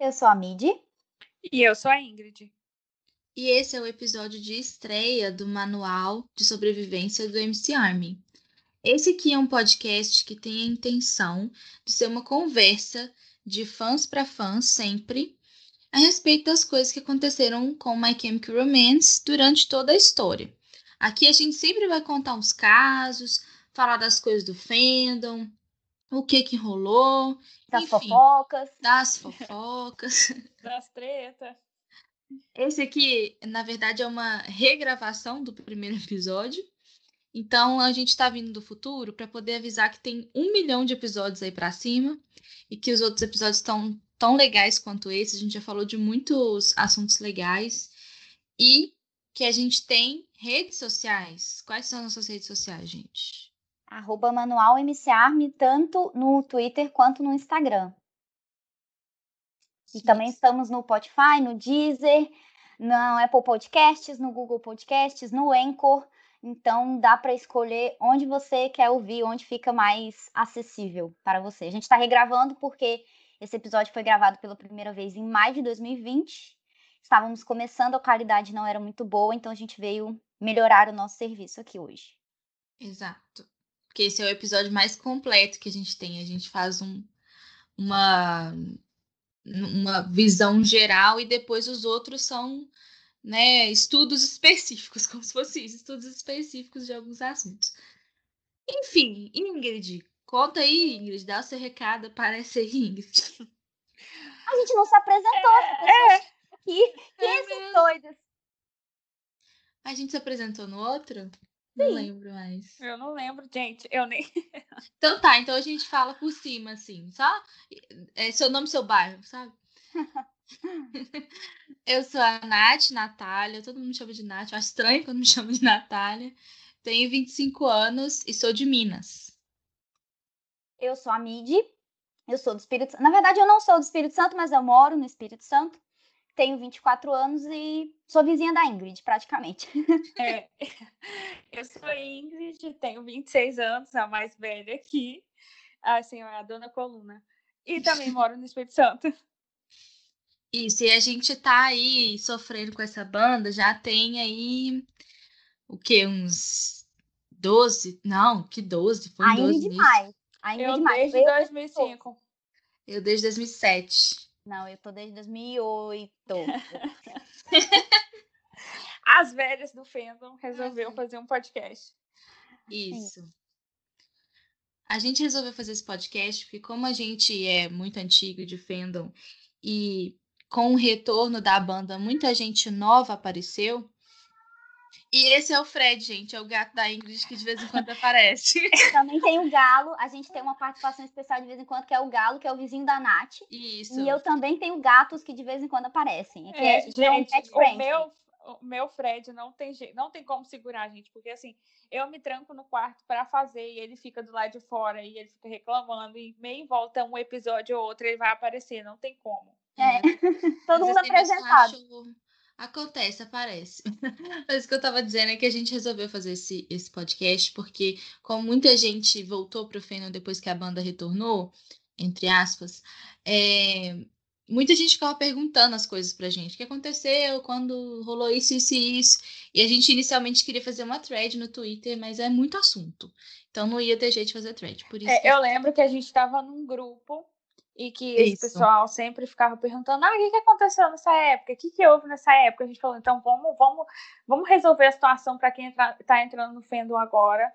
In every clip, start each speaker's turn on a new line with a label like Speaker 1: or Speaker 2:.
Speaker 1: Eu sou a Midi.
Speaker 2: E eu sou a Ingrid.
Speaker 3: E esse é o episódio de estreia do Manual de Sobrevivência do MC Army. Esse aqui é um podcast que tem a intenção de ser uma conversa de fãs para fãs sempre a respeito das coisas que aconteceram com My Chemical Romance durante toda a história. Aqui a gente sempre vai contar uns casos, falar das coisas do fandom, o que que rolou,
Speaker 1: das
Speaker 3: enfim,
Speaker 1: fofocas,
Speaker 3: das fofocas,
Speaker 2: das tretas.
Speaker 3: Esse aqui, na verdade, é uma regravação do primeiro episódio. Então a gente está vindo do futuro para poder avisar que tem um milhão de episódios aí para cima e que os outros episódios estão tão legais quanto esse. A gente já falou de muitos assuntos legais e que a gente tem redes sociais. Quais são as nossas redes sociais, gente?
Speaker 1: Arroba Manual MCARM, tanto no Twitter quanto no Instagram. E também estamos no Spotify, no Deezer, no Apple Podcasts, no Google Podcasts, no Anchor. Então dá para escolher onde você quer ouvir, onde fica mais acessível para você. A gente está regravando porque esse episódio foi gravado pela primeira vez em maio de 2020. Estávamos começando, a qualidade não era muito boa, então a gente veio melhorar o nosso serviço aqui hoje.
Speaker 3: Exato. Porque esse é o episódio mais completo que a gente tem. A gente faz um, uma, uma visão geral e depois os outros são né, estudos específicos, como se fossem estudos específicos de alguns assuntos. Enfim, Ingrid, conta aí, Ingrid, dá o seu recado, aparece aí, Ingrid.
Speaker 1: A gente não se apresentou,
Speaker 2: é, é.
Speaker 1: aqui. Quem é esses doidos?
Speaker 3: A gente se apresentou no outro? Não lembro mais.
Speaker 2: Eu não lembro, gente. Eu nem.
Speaker 3: então tá, então a gente fala por cima, assim, só é seu nome, seu bairro, sabe? eu sou a Nath, Natália, todo mundo me chama de Nath, eu acho estranho quando me chamam de Natália. Tenho 25 anos e sou de Minas.
Speaker 1: Eu sou a Midi, eu sou do Espírito Santo. Na verdade, eu não sou do Espírito Santo, mas eu moro no Espírito Santo tenho 24 anos e sou vizinha da Ingrid, praticamente.
Speaker 2: É. Eu sou Ingrid, tenho 26 anos, a mais velha aqui, assim, a dona Coluna. E também moro no Espírito Santo.
Speaker 3: Isso, e a gente tá aí sofrendo com essa banda, já tem aí o que, uns 12? Não, que 12? Foi
Speaker 1: Ainda 12 demais. Ainda
Speaker 2: eu
Speaker 1: demais.
Speaker 2: desde 2005.
Speaker 3: Eu desde 2007.
Speaker 1: Não, eu tô desde 2008.
Speaker 2: As velhas do fandom resolveu fazer um podcast.
Speaker 3: Isso. A gente resolveu fazer esse podcast porque como a gente é muito antigo de fandom e com o retorno da banda muita gente nova apareceu, e esse é o Fred, gente, é o gato da Ingrid que de vez em quando aparece.
Speaker 1: Também tem o Galo, a gente tem uma participação especial de vez em quando, que é o Galo, que é o vizinho da Nath.
Speaker 3: Isso.
Speaker 1: E eu também tenho gatos que de vez em quando aparecem.
Speaker 2: É, é, gente, é um o meu, o meu Fred não tem não tem como segurar, gente, porque assim, eu me tranco no quarto para fazer e ele fica do lado de fora e ele fica reclamando e meio volta um episódio ou outro ele vai aparecer, não tem como.
Speaker 1: É. Todo mundo apresentado.
Speaker 3: Acontece, aparece. Mas o que eu tava dizendo é que a gente resolveu fazer esse, esse podcast porque, como muita gente voltou pro Feno depois que a banda retornou, entre aspas, é, muita gente ficava perguntando as coisas pra gente. O que aconteceu? Quando rolou isso, isso e isso? E a gente inicialmente queria fazer uma thread no Twitter, mas é muito assunto. Então não ia ter jeito de fazer thread. Por isso
Speaker 2: é, Eu lembro que a gente tava num grupo e que Isso. esse pessoal sempre ficava perguntando: ah, o que, que aconteceu nessa época? O que, que houve nessa época? A gente falou: então vamos, vamos, vamos resolver a situação para quem está entrando no Fendo agora.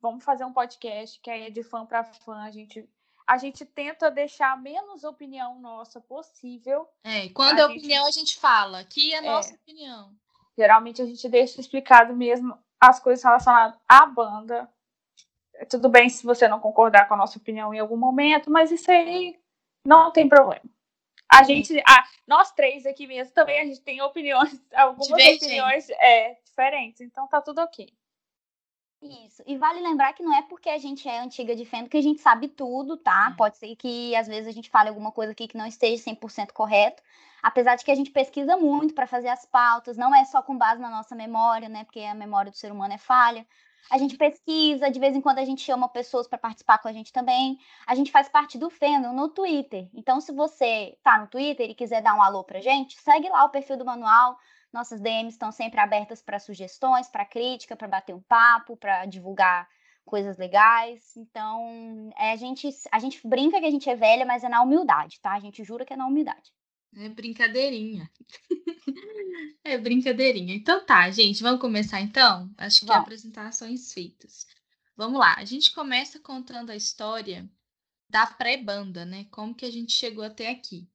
Speaker 2: Vamos fazer um podcast que aí é de fã para fã. A gente, a gente tenta deixar a menos opinião nossa possível.
Speaker 3: É, quando a é gente, opinião a gente fala, aqui é, é nossa opinião.
Speaker 2: Geralmente a gente deixa explicado mesmo as coisas relacionadas à banda. Tudo bem se você não concordar com a nossa opinião em algum momento, mas isso aí não tem problema. A gente, a, nós três aqui mesmo também, a gente tem opiniões, algumas Divergente. opiniões é, diferentes, então tá tudo ok.
Speaker 1: Isso. E vale lembrar que não é porque a gente é antiga de fendo que a gente sabe tudo, tá? É. Pode ser que às vezes a gente fale alguma coisa aqui que não esteja 100% correto. Apesar de que a gente pesquisa muito para fazer as pautas, não é só com base na nossa memória, né? Porque a memória do ser humano é falha. A gente pesquisa, de vez em quando a gente chama pessoas para participar com a gente também. A gente faz parte do fandom no Twitter. Então, se você tá no Twitter e quiser dar um alô pra gente, segue lá o perfil do manual. Nossas DMs estão sempre abertas para sugestões, para crítica, para bater um papo, para divulgar coisas legais. Então, é, a, gente, a gente brinca que a gente é velha, mas é na humildade, tá? A gente jura que é na humildade.
Speaker 3: É brincadeirinha. é brincadeirinha. Então tá, gente, vamos começar então? Acho que vamos. apresentações feitas. Vamos lá, a gente começa contando a história da pré-banda, né? Como que a gente chegou até aqui.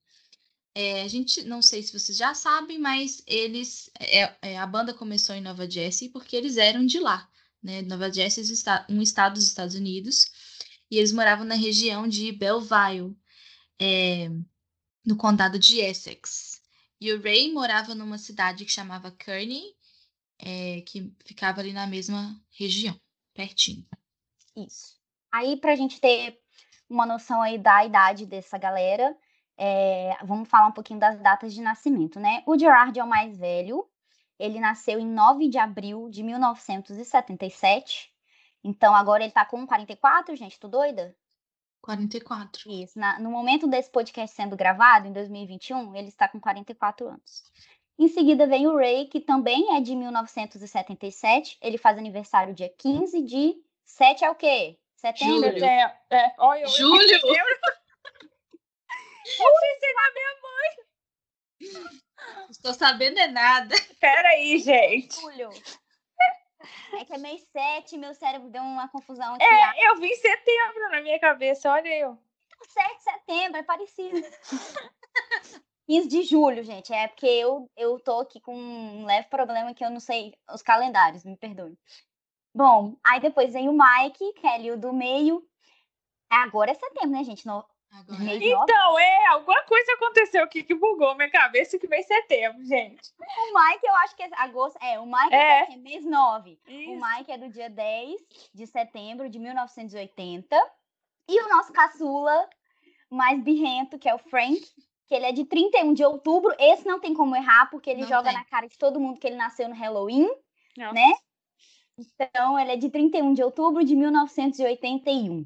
Speaker 3: É, a gente, não sei se vocês já sabem, mas eles, é, é, a banda começou em Nova Jersey porque eles eram de lá, né? Nova Jersey é um estado dos Estados Unidos e eles moravam na região de Belleville, é, no condado de Essex. E o Ray morava numa cidade que chamava Kearney, é, que ficava ali na mesma região, pertinho.
Speaker 1: Isso. Aí, para a gente ter uma noção aí da idade dessa galera, é, vamos falar um pouquinho das datas de nascimento, né? O Gerard é o mais velho, ele nasceu em 9 de abril de 1977. Então agora ele tá com 44, gente, tô doida?
Speaker 3: 44.
Speaker 1: Isso. Na, no momento desse podcast sendo gravado, em 2021, ele está com 44 anos. Em seguida vem o Ray, que também é de 1977. Ele faz aniversário dia 15 de 7 é o quê? Setembro?
Speaker 2: Julho. É, é. Olha,
Speaker 3: Julho.
Speaker 2: Eu pensei na minha mãe.
Speaker 3: Estou sabendo é nada.
Speaker 2: Peraí, gente.
Speaker 1: Julho. É que é mês 7, meu cérebro deu uma confusão aqui.
Speaker 2: É, eu vi setembro na minha cabeça, olha eu.
Speaker 1: 7 de setembro, é parecido. 15 de julho, gente. É porque eu, eu tô aqui com um leve problema que eu não sei os calendários, me perdoe. Bom, aí depois vem o Mike, que é ali o do meio. Agora é setembro, né, gente? No,
Speaker 2: Agora... Então, é, alguma coisa aconteceu aqui que bugou minha cabeça que vem setembro, gente.
Speaker 1: O Mike, eu acho que é agosto. É, o Mike é, é mês 9. Isso. O Mike é do dia 10 de setembro de 1980. E o nosso caçula mais birrento, que é o Frank, que ele é de 31 de outubro. Esse não tem como errar, porque ele não joga tem. na cara de todo mundo que ele nasceu no Halloween, Nossa. né? Então, ele é de 31 de outubro de 1981.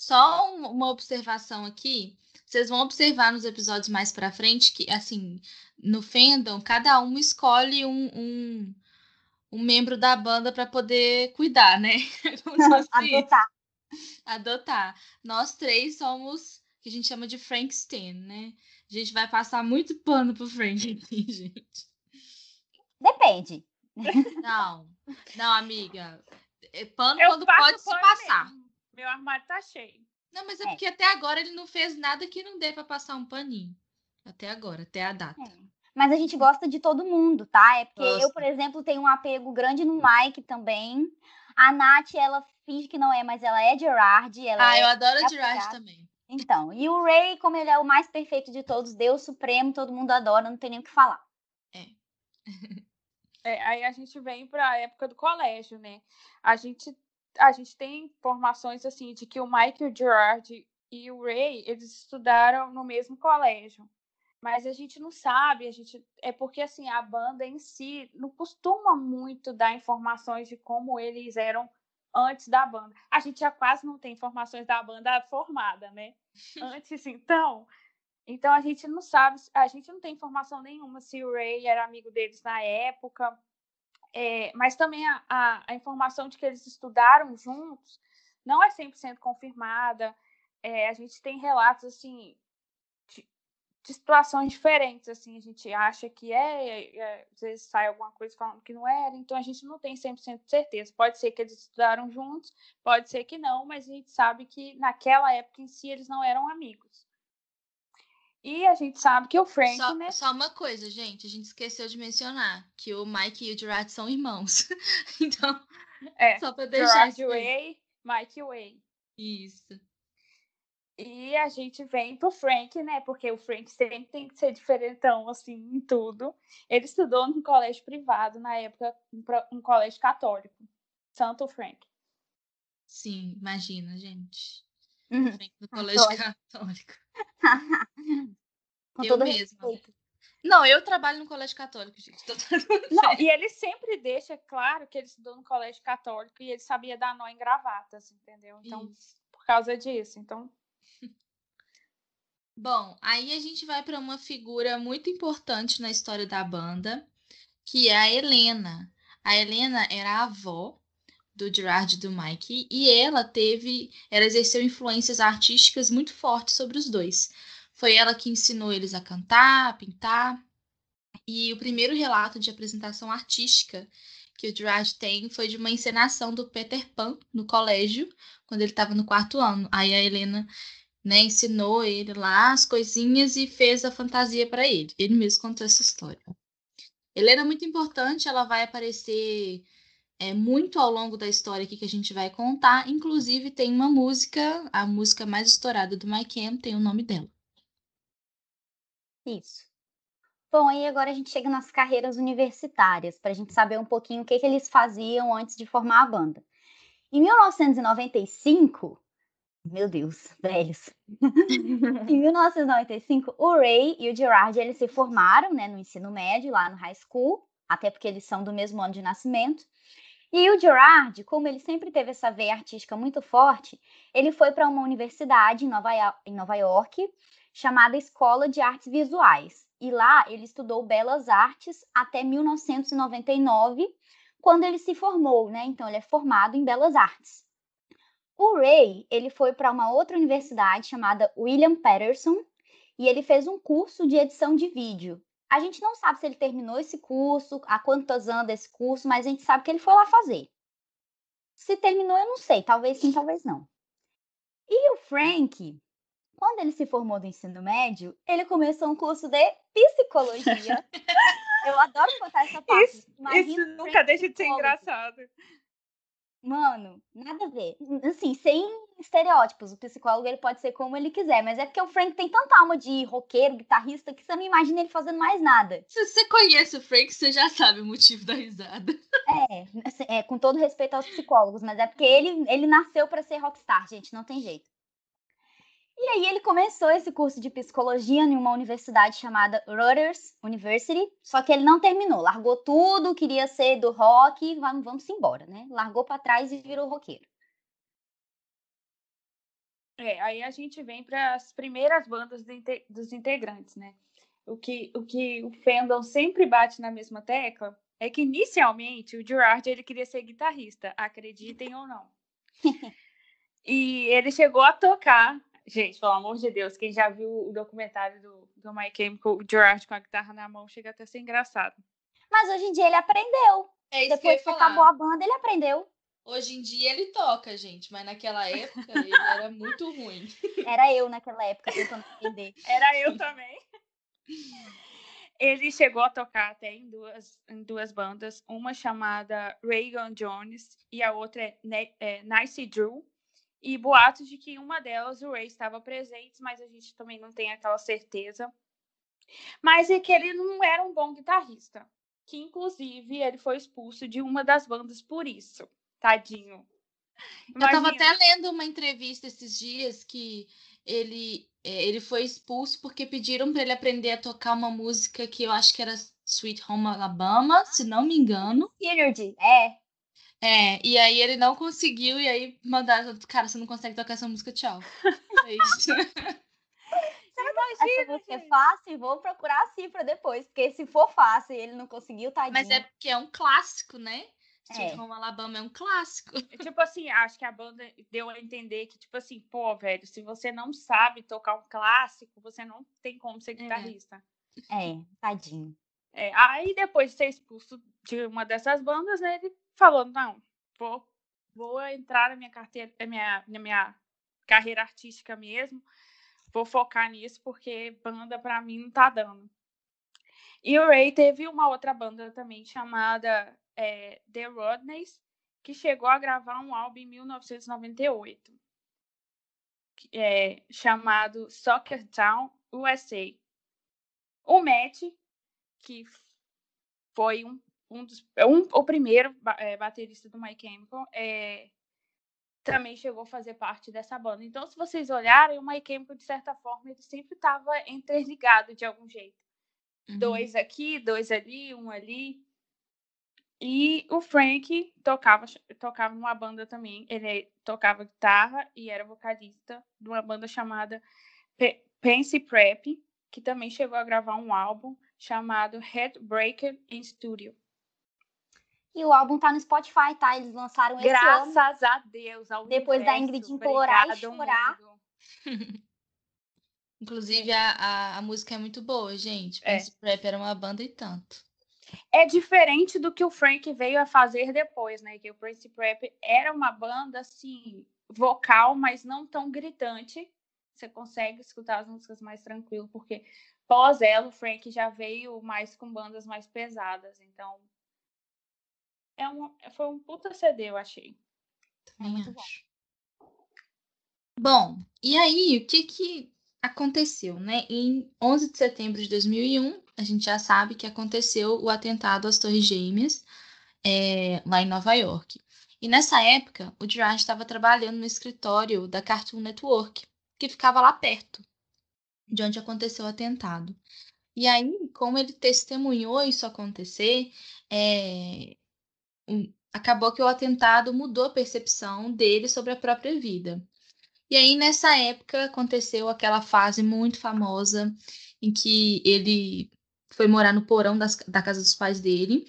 Speaker 3: Só uma observação aqui. Vocês vão observar nos episódios mais para frente que, assim, no fandom, cada um escolhe um, um, um membro da banda para poder cuidar, né?
Speaker 1: Adotar.
Speaker 3: Adotar. Nós três somos que a gente chama de Frankenstein, né? A gente vai passar muito pano pro Frank aqui, gente.
Speaker 1: Depende.
Speaker 3: Não, não, amiga. É pano Eu quando pode se passar. Mesmo.
Speaker 2: Meu armário tá cheio.
Speaker 3: Não, mas é, é, porque até agora ele não fez nada que não dê pra passar um paninho. Até agora, até a data. É.
Speaker 1: Mas a gente gosta de todo mundo, tá? É porque eu, por exemplo, tenho um apego grande no Mike também. A Nath, ela finge que não é, mas ela é Gerard. Ela
Speaker 3: ah,
Speaker 1: é
Speaker 3: eu adoro a Gerard também.
Speaker 1: Então, e o Ray, como ele é o mais perfeito de todos, Deus Supremo, todo mundo adora, não tem nem o que falar.
Speaker 3: É.
Speaker 2: é aí a gente vem para a época do colégio, né? A gente a gente tem informações assim de que o Michael Gerard e o Ray eles estudaram no mesmo colégio. Mas a gente não sabe, a gente é porque assim a banda em si não costuma muito dar informações de como eles eram antes da banda. A gente já quase não tem informações da banda formada, né? Antes, então, então a gente não sabe, a gente não tem informação nenhuma se o Ray era amigo deles na época, é, mas também a, a, a, informação de que eles estudaram juntos não é 100% confirmada. É, a gente tem relatos assim de, de, situações diferentes. Assim, a gente acha que é, é, às vezes sai alguma coisa falando que não era, então a gente não tem 100% de certeza. Pode ser que eles estudaram juntos, pode ser que não, mas a gente sabe que naquela época em si eles não eram amigos. E a gente sabe que o Frank,
Speaker 3: só,
Speaker 2: né?
Speaker 3: Só uma coisa, gente, a gente esqueceu de mencionar que o Mike e o Gerard são irmãos. então,
Speaker 2: é, só para deixar Gerard Way, Mike Way.
Speaker 3: Isso.
Speaker 2: E a gente vem pro Frank, né? Porque o Frank sempre tem que ser diferentão, assim, em tudo. Ele estudou num colégio privado, na época, um colégio católico. Santo Frank.
Speaker 3: Sim, imagina, gente. Uhum. No colégio católico.
Speaker 1: Com eu mesma.
Speaker 3: Não, eu trabalho no colégio católico, gente.
Speaker 2: Não, e ele sempre deixa claro que ele estudou no colégio católico e ele sabia dar nó em gravatas, entendeu? Então, Isso. por causa disso. Então.
Speaker 3: Bom, aí a gente vai para uma figura muito importante na história da banda, que é a Helena. A Helena era a avó do Gerard e do Mike, e ela teve, ela exerceu influências artísticas muito fortes sobre os dois. Foi ela que ensinou eles a cantar, a pintar. E o primeiro relato de apresentação artística que o Gerard tem foi de uma encenação do Peter Pan no colégio, quando ele estava no quarto ano. Aí a Helena né, ensinou ele lá as coisinhas e fez a fantasia para ele. Ele mesmo contou essa história. Helena é muito importante, ela vai aparecer é, muito ao longo da história aqui que a gente vai contar. Inclusive, tem uma música, a música mais estourada do My Camp tem o nome dela.
Speaker 1: Isso. Bom, aí agora a gente chega nas carreiras universitárias, para a gente saber um pouquinho o que, que eles faziam antes de formar a banda. Em 1995, meu Deus, velhos. em 1995, o Ray e o Gerard eles se formaram né, no ensino médio, lá no high school, até porque eles são do mesmo ano de nascimento. E o Gerard, como ele sempre teve essa veia artística muito forte, ele foi para uma universidade em Nova, em Nova York chamada Escola de Artes Visuais. E lá ele estudou belas artes até 1999, quando ele se formou, né? Então ele é formado em belas artes. O Ray, ele foi para uma outra universidade chamada William Patterson e ele fez um curso de edição de vídeo. A gente não sabe se ele terminou esse curso, há quantos anos esse curso, mas a gente sabe que ele foi lá fazer. Se terminou, eu não sei, talvez sim, talvez não. E o Frank, quando ele se formou do ensino médio, ele começou um curso de psicologia. eu adoro contar essa parte.
Speaker 2: Isso, isso nunca deixa de ser engraçado.
Speaker 1: Mano, nada a ver. Assim, sem estereótipos. O psicólogo ele pode ser como ele quiser, mas é porque o Frank tem tanta alma de roqueiro, guitarrista, que você não imagina ele fazendo mais nada.
Speaker 3: Se você conhece o Frank, você já sabe o motivo da risada.
Speaker 1: É, assim, é com todo respeito aos psicólogos, mas é porque ele, ele nasceu para ser rockstar, gente, não tem jeito. E aí ele começou esse curso de psicologia em uma universidade chamada Rutgers University, só que ele não terminou, largou tudo, queria ser do rock, vamos, vamos embora, né? Largou para trás e virou roqueiro.
Speaker 2: É, aí a gente vem para as primeiras bandas dos integrantes, né? O que, o que o fandom sempre bate na mesma tecla é que inicialmente o Gerard ele queria ser guitarrista, acreditem ou não. e ele chegou a tocar Gente, pelo amor de Deus, quem já viu o documentário do, do My Chemical, o Gerard com a guitarra na mão, chega até a ser engraçado.
Speaker 1: Mas hoje em dia ele aprendeu. É isso Depois que, que acabou a banda, ele aprendeu.
Speaker 3: Hoje em dia ele toca, gente, mas naquela época ele era muito ruim.
Speaker 1: Era eu naquela época tentando entender.
Speaker 2: Era eu também. Ele chegou a tocar até em duas, em duas bandas, uma chamada Reagan Jones e a outra é, é Nice Drew e boatos de que uma delas o Ray estava presente, mas a gente também não tem aquela certeza. Mas é que ele não era um bom guitarrista, que inclusive ele foi expulso de uma das bandas por isso. Tadinho.
Speaker 3: Imagina. Eu estava até lendo uma entrevista esses dias que ele é, ele foi expulso porque pediram para ele aprender a tocar uma música que eu acho que era Sweet Home Alabama, se não me engano.
Speaker 1: Energy, é.
Speaker 3: É, e aí ele não conseguiu, e aí mandaram, cara, você não consegue tocar essa música, tchau. É isso.
Speaker 1: Imagina, essa música é fácil, vou procurar a cifra depois, porque se for fácil e ele não conseguiu, tadinho.
Speaker 3: Mas é porque é um clássico, né? Sweet é. Home Alabama é um clássico.
Speaker 2: Tipo assim, acho que a banda deu a entender que, tipo assim, pô, velho, se você não sabe tocar um clássico, você não tem como ser é. guitarrista.
Speaker 1: É, é tadinho.
Speaker 2: É, aí depois de ser expulso de uma dessas bandas, né, ele falou, não, vou, vou entrar na minha carteira, na minha, na minha carreira artística mesmo, vou focar nisso, porque banda para mim não tá dando. E o Ray teve uma outra banda também chamada é, The Rodneys, que chegou a gravar um álbum em 1998, é, chamado Soccer Town USA. O Matt, que foi um um dos, um, o primeiro é, baterista do My Chemical, é, também chegou a fazer parte dessa banda. Então, se vocês olharem, o My Chemical, de certa forma, ele sempre estava interligado de algum jeito. uhum. dois aqui, dois ali, um ali. E o Frank tocava, tocava numa banda também. Ele tocava guitarra e era vocalista de uma banda chamada P Pense Prep, que também chegou a gravar um álbum chamado Headbreaker in Studio.
Speaker 1: E o álbum tá no Spotify, tá? Eles lançaram esse
Speaker 2: Graças ano. a Deus. Ao
Speaker 1: Depois
Speaker 2: universo.
Speaker 1: da Ingrid implorar e chorar.
Speaker 3: Inclusive, a, a, a, música é muito boa, gente. É. Prep era uma banda e tanto.
Speaker 2: É diferente do que o Frank veio a fazer depois, né? Que o Prince Prep era uma banda, assim, vocal, mas não tão gritante. Você consegue escutar as músicas mais tranquilo, porque pós ela, o Frank já veio mais com bandas mais pesadas. Então, é um, foi um puta CD, eu achei.
Speaker 3: Também é acho. bom. Bom, e aí, o que que aconteceu, né? Em 11 de setembro de 2001, a gente já sabe que aconteceu o atentado às Torres Gêmeas, é, lá em Nova York. E nessa época, o Gerard estava trabalhando no escritório da Cartoon Network, que ficava lá perto de onde aconteceu o atentado. E aí, como ele testemunhou isso acontecer, é, acabou que o atentado mudou a percepção dele sobre a própria vida. E aí, nessa época, aconteceu aquela fase muito famosa em que ele foi morar no porão das, da casa dos pais dele.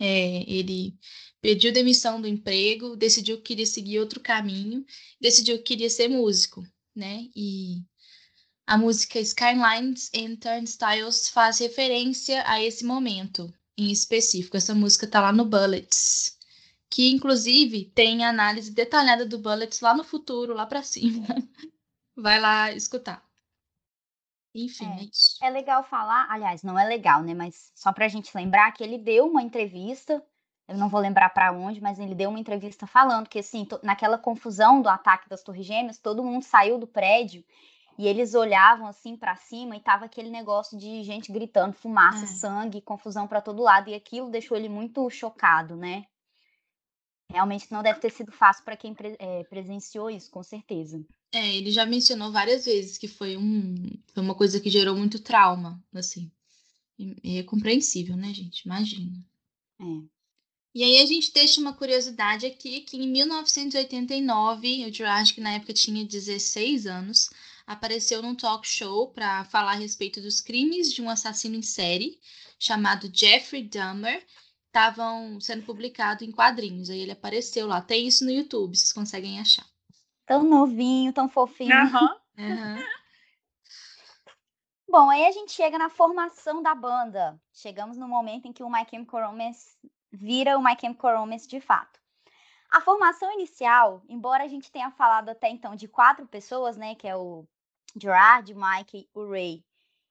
Speaker 3: É, ele pediu demissão do emprego, decidiu que queria seguir outro caminho, decidiu que queria ser músico, né? E a música Skylines and Turnstiles faz referência a esse momento em específico. Essa música tá lá no Bullets, que inclusive tem análise detalhada do Bullets lá no futuro, lá para cima. Vai lá escutar. Enfim, é, é, isso.
Speaker 1: É legal falar, aliás, não é legal, né? Mas só pra gente lembrar que ele deu uma entrevista, eu não vou lembrar para onde, mas ele deu uma entrevista falando que, assim, naquela confusão do ataque das Torres Gêmeas, todo mundo saiu do prédio e eles olhavam assim para cima e tava aquele negócio de gente gritando, fumaça, é. sangue, confusão para todo lado. E aquilo deixou ele muito chocado, né? Realmente não deve ter sido fácil para quem pre é, presenciou isso, com certeza.
Speaker 3: É, ele já mencionou várias vezes que foi, um, foi uma coisa que gerou muito trauma, assim. E é compreensível, né, gente? Imagina.
Speaker 1: É.
Speaker 3: E aí a gente deixa uma curiosidade aqui, que em 1989, o Jurassic na época tinha 16 anos, apareceu num talk show para falar a respeito dos crimes de um assassino em série chamado Jeffrey Dahmer. Estavam sendo publicados em quadrinhos. Aí ele apareceu lá. Tem isso no YouTube, vocês conseguem achar.
Speaker 1: Tão novinho, tão fofinho.
Speaker 2: Uhum.
Speaker 3: Uhum.
Speaker 1: Bom, aí a gente chega na formação da banda. Chegamos no momento em que o My Chemical Romance vira o My Chemical Romance de fato. A formação inicial, embora a gente tenha falado até então de quatro pessoas, né, que é o Gerard, Mike, o Ray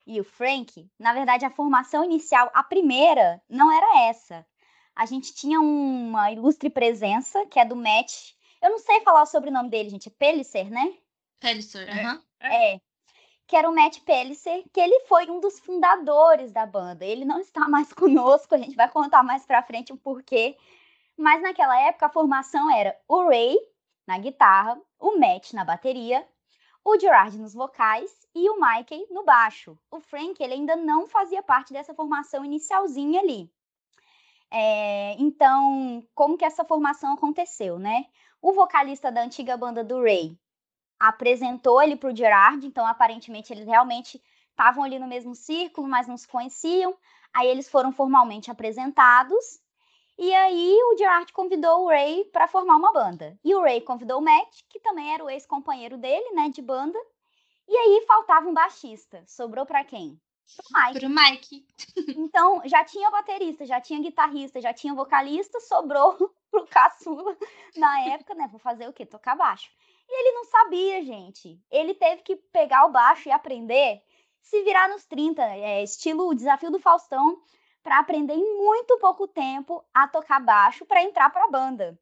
Speaker 1: e o Frank, na verdade a formação inicial, a primeira, não era essa. A gente tinha uma ilustre presença, que é do Matt. Eu não sei falar o sobrenome dele, gente. É Pellicer, né?
Speaker 3: Pellicer, aham.
Speaker 1: É. é. Que era o Matt Pellicer, que ele foi um dos fundadores da banda. Ele não está mais conosco, a gente vai contar mais pra frente o porquê. Mas naquela época a formação era o Ray na guitarra, o Matt na bateria o Gerard nos vocais e o Mikey no baixo. O Frank ele ainda não fazia parte dessa formação inicialzinha ali. É, então, como que essa formação aconteceu, né? O vocalista da antiga banda do Ray apresentou ele para o Gerard, então aparentemente eles realmente estavam ali no mesmo círculo, mas não se conheciam. Aí eles foram formalmente apresentados e aí o Gerard convidou o Ray para formar uma banda. E o Ray convidou o Matt, que também era o ex-companheiro dele, né, de banda. E aí faltava um baixista. Sobrou para quem?
Speaker 3: Pro Mike. Pro Mike.
Speaker 1: Então, já tinha baterista, já tinha guitarrista, já tinha vocalista, sobrou pro caçula na época, né? Vou fazer o quê? Tocar baixo. E ele não sabia, gente. Ele teve que pegar o baixo e aprender, se virar nos 30, é, estilo o desafio do Faustão, para aprender em muito pouco tempo a tocar baixo para entrar para a banda.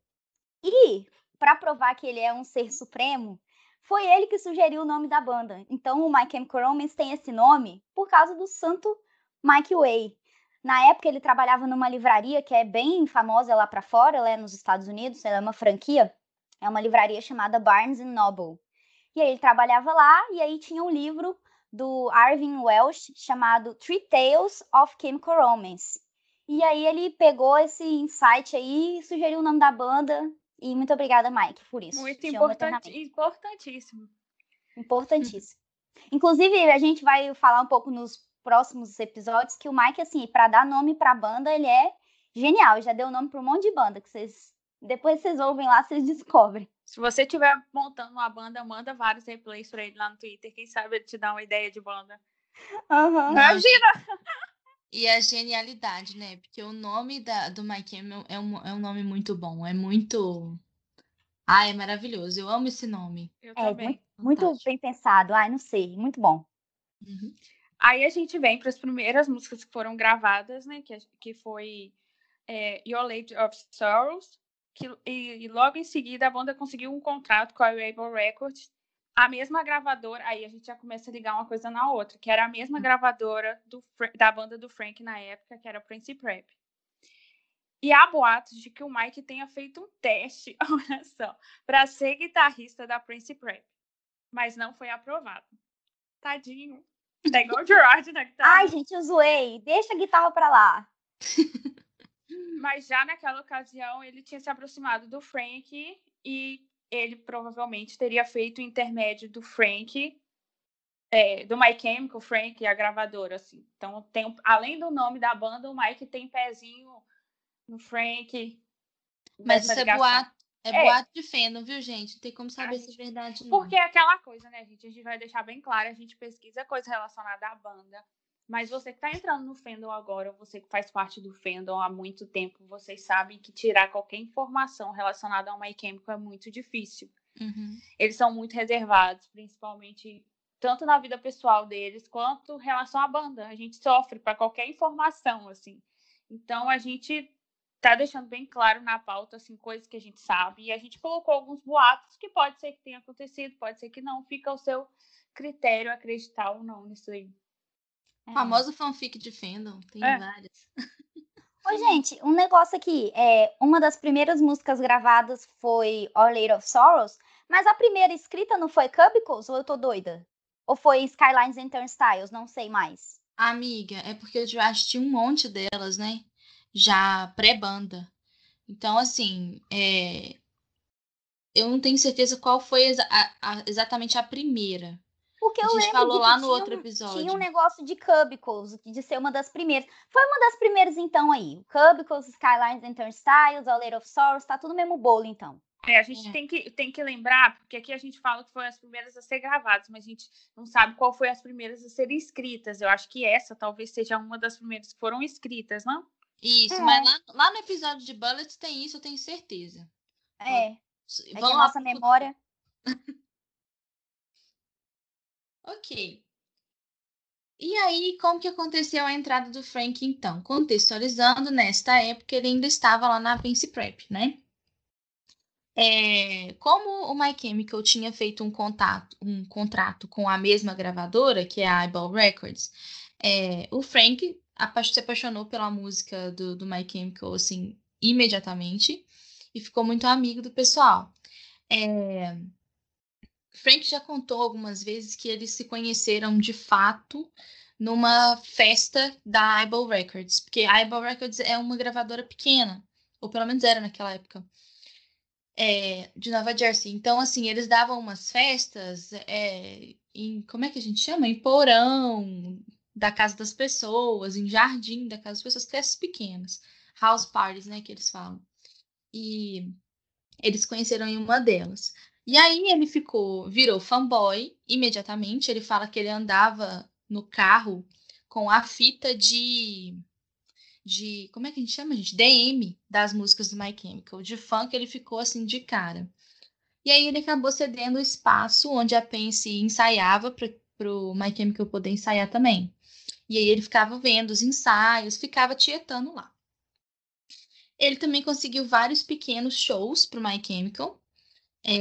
Speaker 1: E, para provar que ele é um ser supremo, foi ele que sugeriu o nome da banda. Então, o My Chemical Romance tem esse nome por causa do santo Mike Way. Na época, ele trabalhava numa livraria que é bem famosa lá para fora, ela é nos Estados Unidos, ela é uma franquia. É uma livraria chamada Barnes Noble. E aí ele trabalhava lá e aí tinha um livro do Arvin Welsh chamado Three Tales of Chemical Romance. E aí ele pegou esse insight aí e sugeriu o nome da banda. E muito obrigada, Mike, por isso.
Speaker 2: Muito importante, importantíssimo.
Speaker 1: Importantíssimo. Inclusive, a gente vai falar um pouco nos próximos episódios que o Mike, assim, para dar nome para a banda, ele é genial. Já deu nome para um monte de banda que vocês depois vocês ouvem lá, vocês descobrem.
Speaker 2: Se você estiver montando uma banda, manda vários replays para ele lá no Twitter. Quem sabe ele te dá uma ideia de banda.
Speaker 1: Uhum.
Speaker 2: Imagina!
Speaker 3: E a genialidade, né? Porque o nome da, do Mike é um, é um nome muito bom. É muito. Ah, é maravilhoso. Eu amo esse nome.
Speaker 2: Eu é, também.
Speaker 1: Muito, muito bem pensado. Ai, não sei. Muito bom.
Speaker 2: Uhum. Aí a gente vem para as primeiras músicas que foram gravadas, né? Que, que foi é, Your Lady of Sorrows, que, e, e, logo em seguida a banda conseguiu um contrato com a Rebel Records, a mesma gravadora, aí a gente já começa a ligar uma coisa na outra, que era a mesma hum. gravadora do, da banda do Frank na época, que era a Prince Prep. E há boatos de que o Mike tenha feito um teste, olha só, para ser guitarrista da Prince Prep, mas não foi aprovado. Tadinho. Tá igual o Gerard na guitarra.
Speaker 1: Ai, gente, eu zoei. Deixa a guitarra pra lá.
Speaker 2: Mas já naquela ocasião ele tinha se aproximado do Frank e ele provavelmente teria feito o intermédio do Frank, é, do My Chemical, Frank e a gravadora, assim. Então, tem, além do nome da banda, o Mike tem pezinho no Frank.
Speaker 3: Mas isso é boato, é, é boato de feno, viu, gente? Não tem como saber se é verdade. Não.
Speaker 2: Porque é aquela coisa, né, gente? A gente vai deixar bem claro, a gente pesquisa coisa relacionada à banda. Mas você que está entrando no fandom agora, você que faz parte do fandom há muito tempo, vocês sabem que tirar qualquer informação relacionada ao My Chemical é muito difícil.
Speaker 3: Uhum.
Speaker 2: Eles são muito reservados, principalmente tanto na vida pessoal deles quanto em relação à banda. A gente sofre para qualquer informação, assim. Então a gente tá deixando bem claro na pauta assim coisas que a gente sabe e a gente colocou alguns boatos que pode ser que tenha acontecido, pode ser que não, fica ao seu critério acreditar ou não nisso aí.
Speaker 3: É. Famoso fanfic de fandom, tem é. várias.
Speaker 1: Oi, gente, um negócio aqui. É, uma das primeiras músicas gravadas foi Our Lady of Sorrows, mas a primeira escrita não foi Cubicles ou eu tô doida? Ou foi Skylines and Turnstiles? Não sei mais.
Speaker 3: Amiga, é porque eu já assisti um monte delas, né? Já pré-banda. Então, assim, é... eu não tenho certeza qual foi exa a, a, exatamente a primeira.
Speaker 1: A
Speaker 3: eu
Speaker 1: gente
Speaker 3: falou lá no outro episódio.
Speaker 1: Tinha um negócio de Cubicles, de ser uma das primeiras. Foi uma das primeiras, então, aí. Cubicles, Skylines and Turnstiles, All Lady of Sorrows, tá tudo no mesmo bolo, então.
Speaker 2: É, a gente é. Tem, que, tem que lembrar, porque aqui a gente fala que foram as primeiras a ser gravadas, mas a gente não sabe qual foi as primeiras a serem escritas. Eu acho que essa talvez seja uma das primeiras que foram escritas, não?
Speaker 3: Isso, é. mas lá, lá, no episódio de Bullets tem isso, eu tenho certeza.
Speaker 1: É. Vamos é a nossa memória.
Speaker 3: Ok. E aí, como que aconteceu a entrada do Frank, então? Contextualizando, nesta época ele ainda estava lá na Vince Prep, né? É, como o My Chemical tinha feito um, contato, um contrato com a mesma gravadora, que é a Eyeball Records, é, o Frank se apaixonou pela música do, do My Chemical, assim, imediatamente, e ficou muito amigo do pessoal. É, Frank já contou algumas vezes que eles se conheceram de fato numa festa da Eyeball Records, porque a Eyeball Records é uma gravadora pequena, ou pelo menos era naquela época, é, de Nova Jersey. Então, assim, eles davam umas festas é, em, como é que a gente chama? Em porão da casa das pessoas, em jardim da casa das pessoas, festas pequenas, house parties, né, que eles falam. E eles conheceram em uma delas. E aí ele ficou, virou fanboy imediatamente. Ele fala que ele andava no carro com a fita de de como é que a gente chama, gente? DM das músicas do My Chemical. De funk ele ficou assim de cara. E aí ele acabou cedendo o espaço onde a Pence ensaiava para o My Chemical poder ensaiar também. E aí ele ficava vendo os ensaios, ficava tietando lá. Ele também conseguiu vários pequenos shows para o My Chemical é,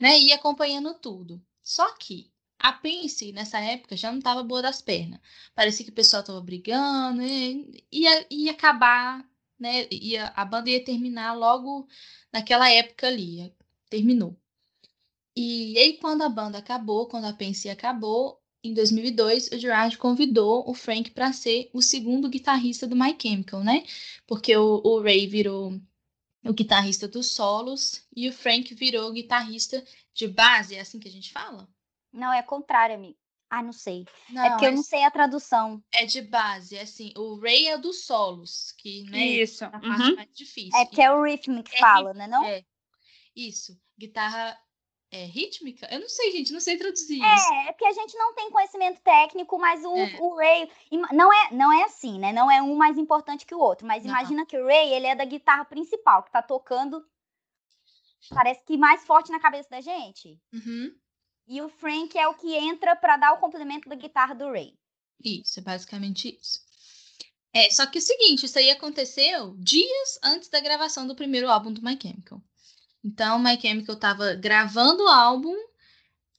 Speaker 3: né, ia acompanhando tudo. Só que a Pence, nessa época, já não estava boa das pernas. Parecia que o pessoal estava brigando, e ia, ia acabar, né? Ia, a banda ia terminar logo naquela época ali. Terminou. E aí, quando a banda acabou, quando a Pence acabou, em 2002, o Gerard convidou o Frank para ser o segundo guitarrista do My Chemical, né? Porque o, o Ray virou o guitarrista dos solos e o Frank virou o guitarrista de base, é assim que a gente fala?
Speaker 1: Não, é contrário, amigo. Ah, não sei. Não, é porque é, eu não sei a tradução.
Speaker 3: É de base, é assim. O Ray é dos solos, que né,
Speaker 2: Isso.
Speaker 3: é a parte uhum. mais difícil.
Speaker 1: É porque é o rhythm que é fala, né? Não? É.
Speaker 3: Isso. Guitarra é rítmica? Eu não sei, gente, não sei traduzir
Speaker 1: é,
Speaker 3: isso.
Speaker 1: É, porque a gente não tem conhecimento técnico, mas o, é. o Ray não é, não é assim, né? Não é um mais importante que o outro, mas não. imagina que o Ray, ele é da guitarra principal, que tá tocando parece que mais forte na cabeça da gente.
Speaker 3: Uhum.
Speaker 1: E o Frank é o que entra para dar o complemento da guitarra do Ray.
Speaker 3: Isso, é basicamente isso. É, só que o seguinte, isso aí aconteceu dias antes da gravação do primeiro álbum do My Chemical. Então, My Chemical estava gravando o álbum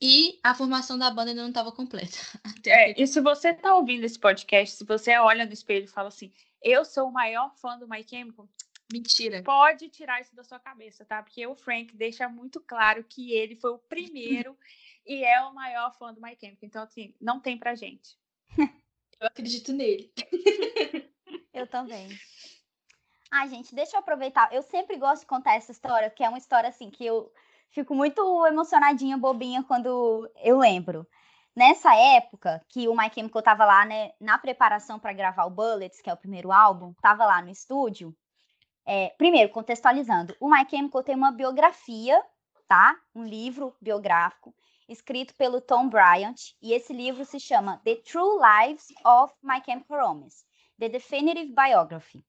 Speaker 3: e a formação da banda ainda não estava completa.
Speaker 2: É, e se você está ouvindo esse podcast, se você olha no espelho e fala assim, eu sou o maior fã do My Chemical,
Speaker 3: Mentira.
Speaker 2: Pode tirar isso da sua cabeça, tá? Porque o Frank deixa muito claro que ele foi o primeiro e é o maior fã do My Chemical. Então, assim, não tem pra gente.
Speaker 3: Eu acredito nele.
Speaker 1: Eu também. Ai, gente, deixa eu aproveitar. Eu sempre gosto de contar essa história, que é uma história assim que eu fico muito emocionadinha, bobinha quando eu lembro. Nessa época que o My Chemical tava lá, né, na preparação para gravar o Bullets, que é o primeiro álbum, tava lá no estúdio. É, primeiro, contextualizando, o My Chemical tem uma biografia, tá? Um livro biográfico escrito pelo Tom Bryant, e esse livro se chama The True Lives of My Chemical Romance, The Definitive Biography.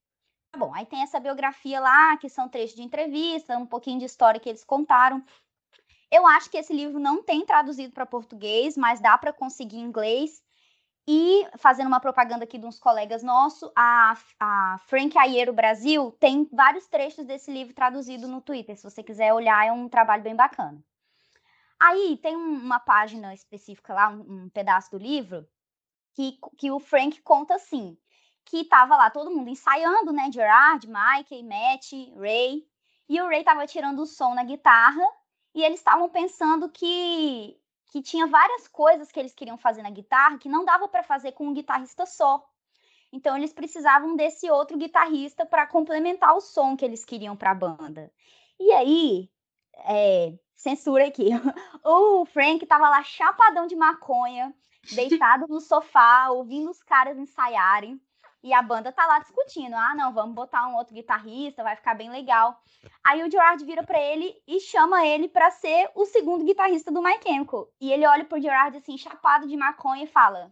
Speaker 1: Bom, aí tem essa biografia lá, que são trechos de entrevista, um pouquinho de história que eles contaram. Eu acho que esse livro não tem traduzido para português, mas dá para conseguir em inglês. E fazendo uma propaganda aqui de uns colegas nossos, a, a Frank Aiero Brasil tem vários trechos desse livro traduzido no Twitter. Se você quiser olhar, é um trabalho bem bacana. Aí tem uma página específica lá, um, um pedaço do livro, que, que o Frank conta assim: que tava lá todo mundo ensaiando, né? Gerard, Mike, Matt, Ray. E o Ray tava tirando o som na guitarra e eles estavam pensando que que tinha várias coisas que eles queriam fazer na guitarra que não dava para fazer com um guitarrista só. Então eles precisavam desse outro guitarrista para complementar o som que eles queriam para a banda. E aí, é, censura aqui, o Frank tava lá chapadão de maconha, deitado no sofá, ouvindo os caras ensaiarem. E a banda tá lá discutindo. Ah, não, vamos botar um outro guitarrista, vai ficar bem legal. Aí o Gerard vira para ele e chama ele para ser o segundo guitarrista do My Chemical. E ele olha pro Gerard assim, chapado de maconha e fala: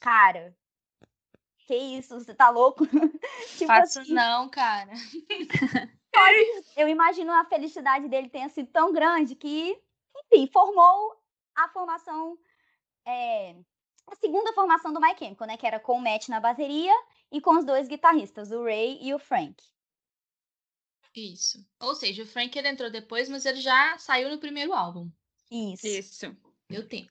Speaker 1: Cara, que isso, você tá louco?
Speaker 3: tipo Faço assim, não, cara.
Speaker 1: eu imagino a felicidade dele tenha sido tão grande que, enfim, formou a formação. É, a segunda formação do My Chemical, né? Que era com o Matt na bateria e com os dois guitarristas, o Ray e o Frank.
Speaker 3: Isso. Ou seja, o Frank ele entrou depois, mas ele já saiu no primeiro álbum.
Speaker 1: Isso.
Speaker 2: Isso.
Speaker 3: Deu tempo.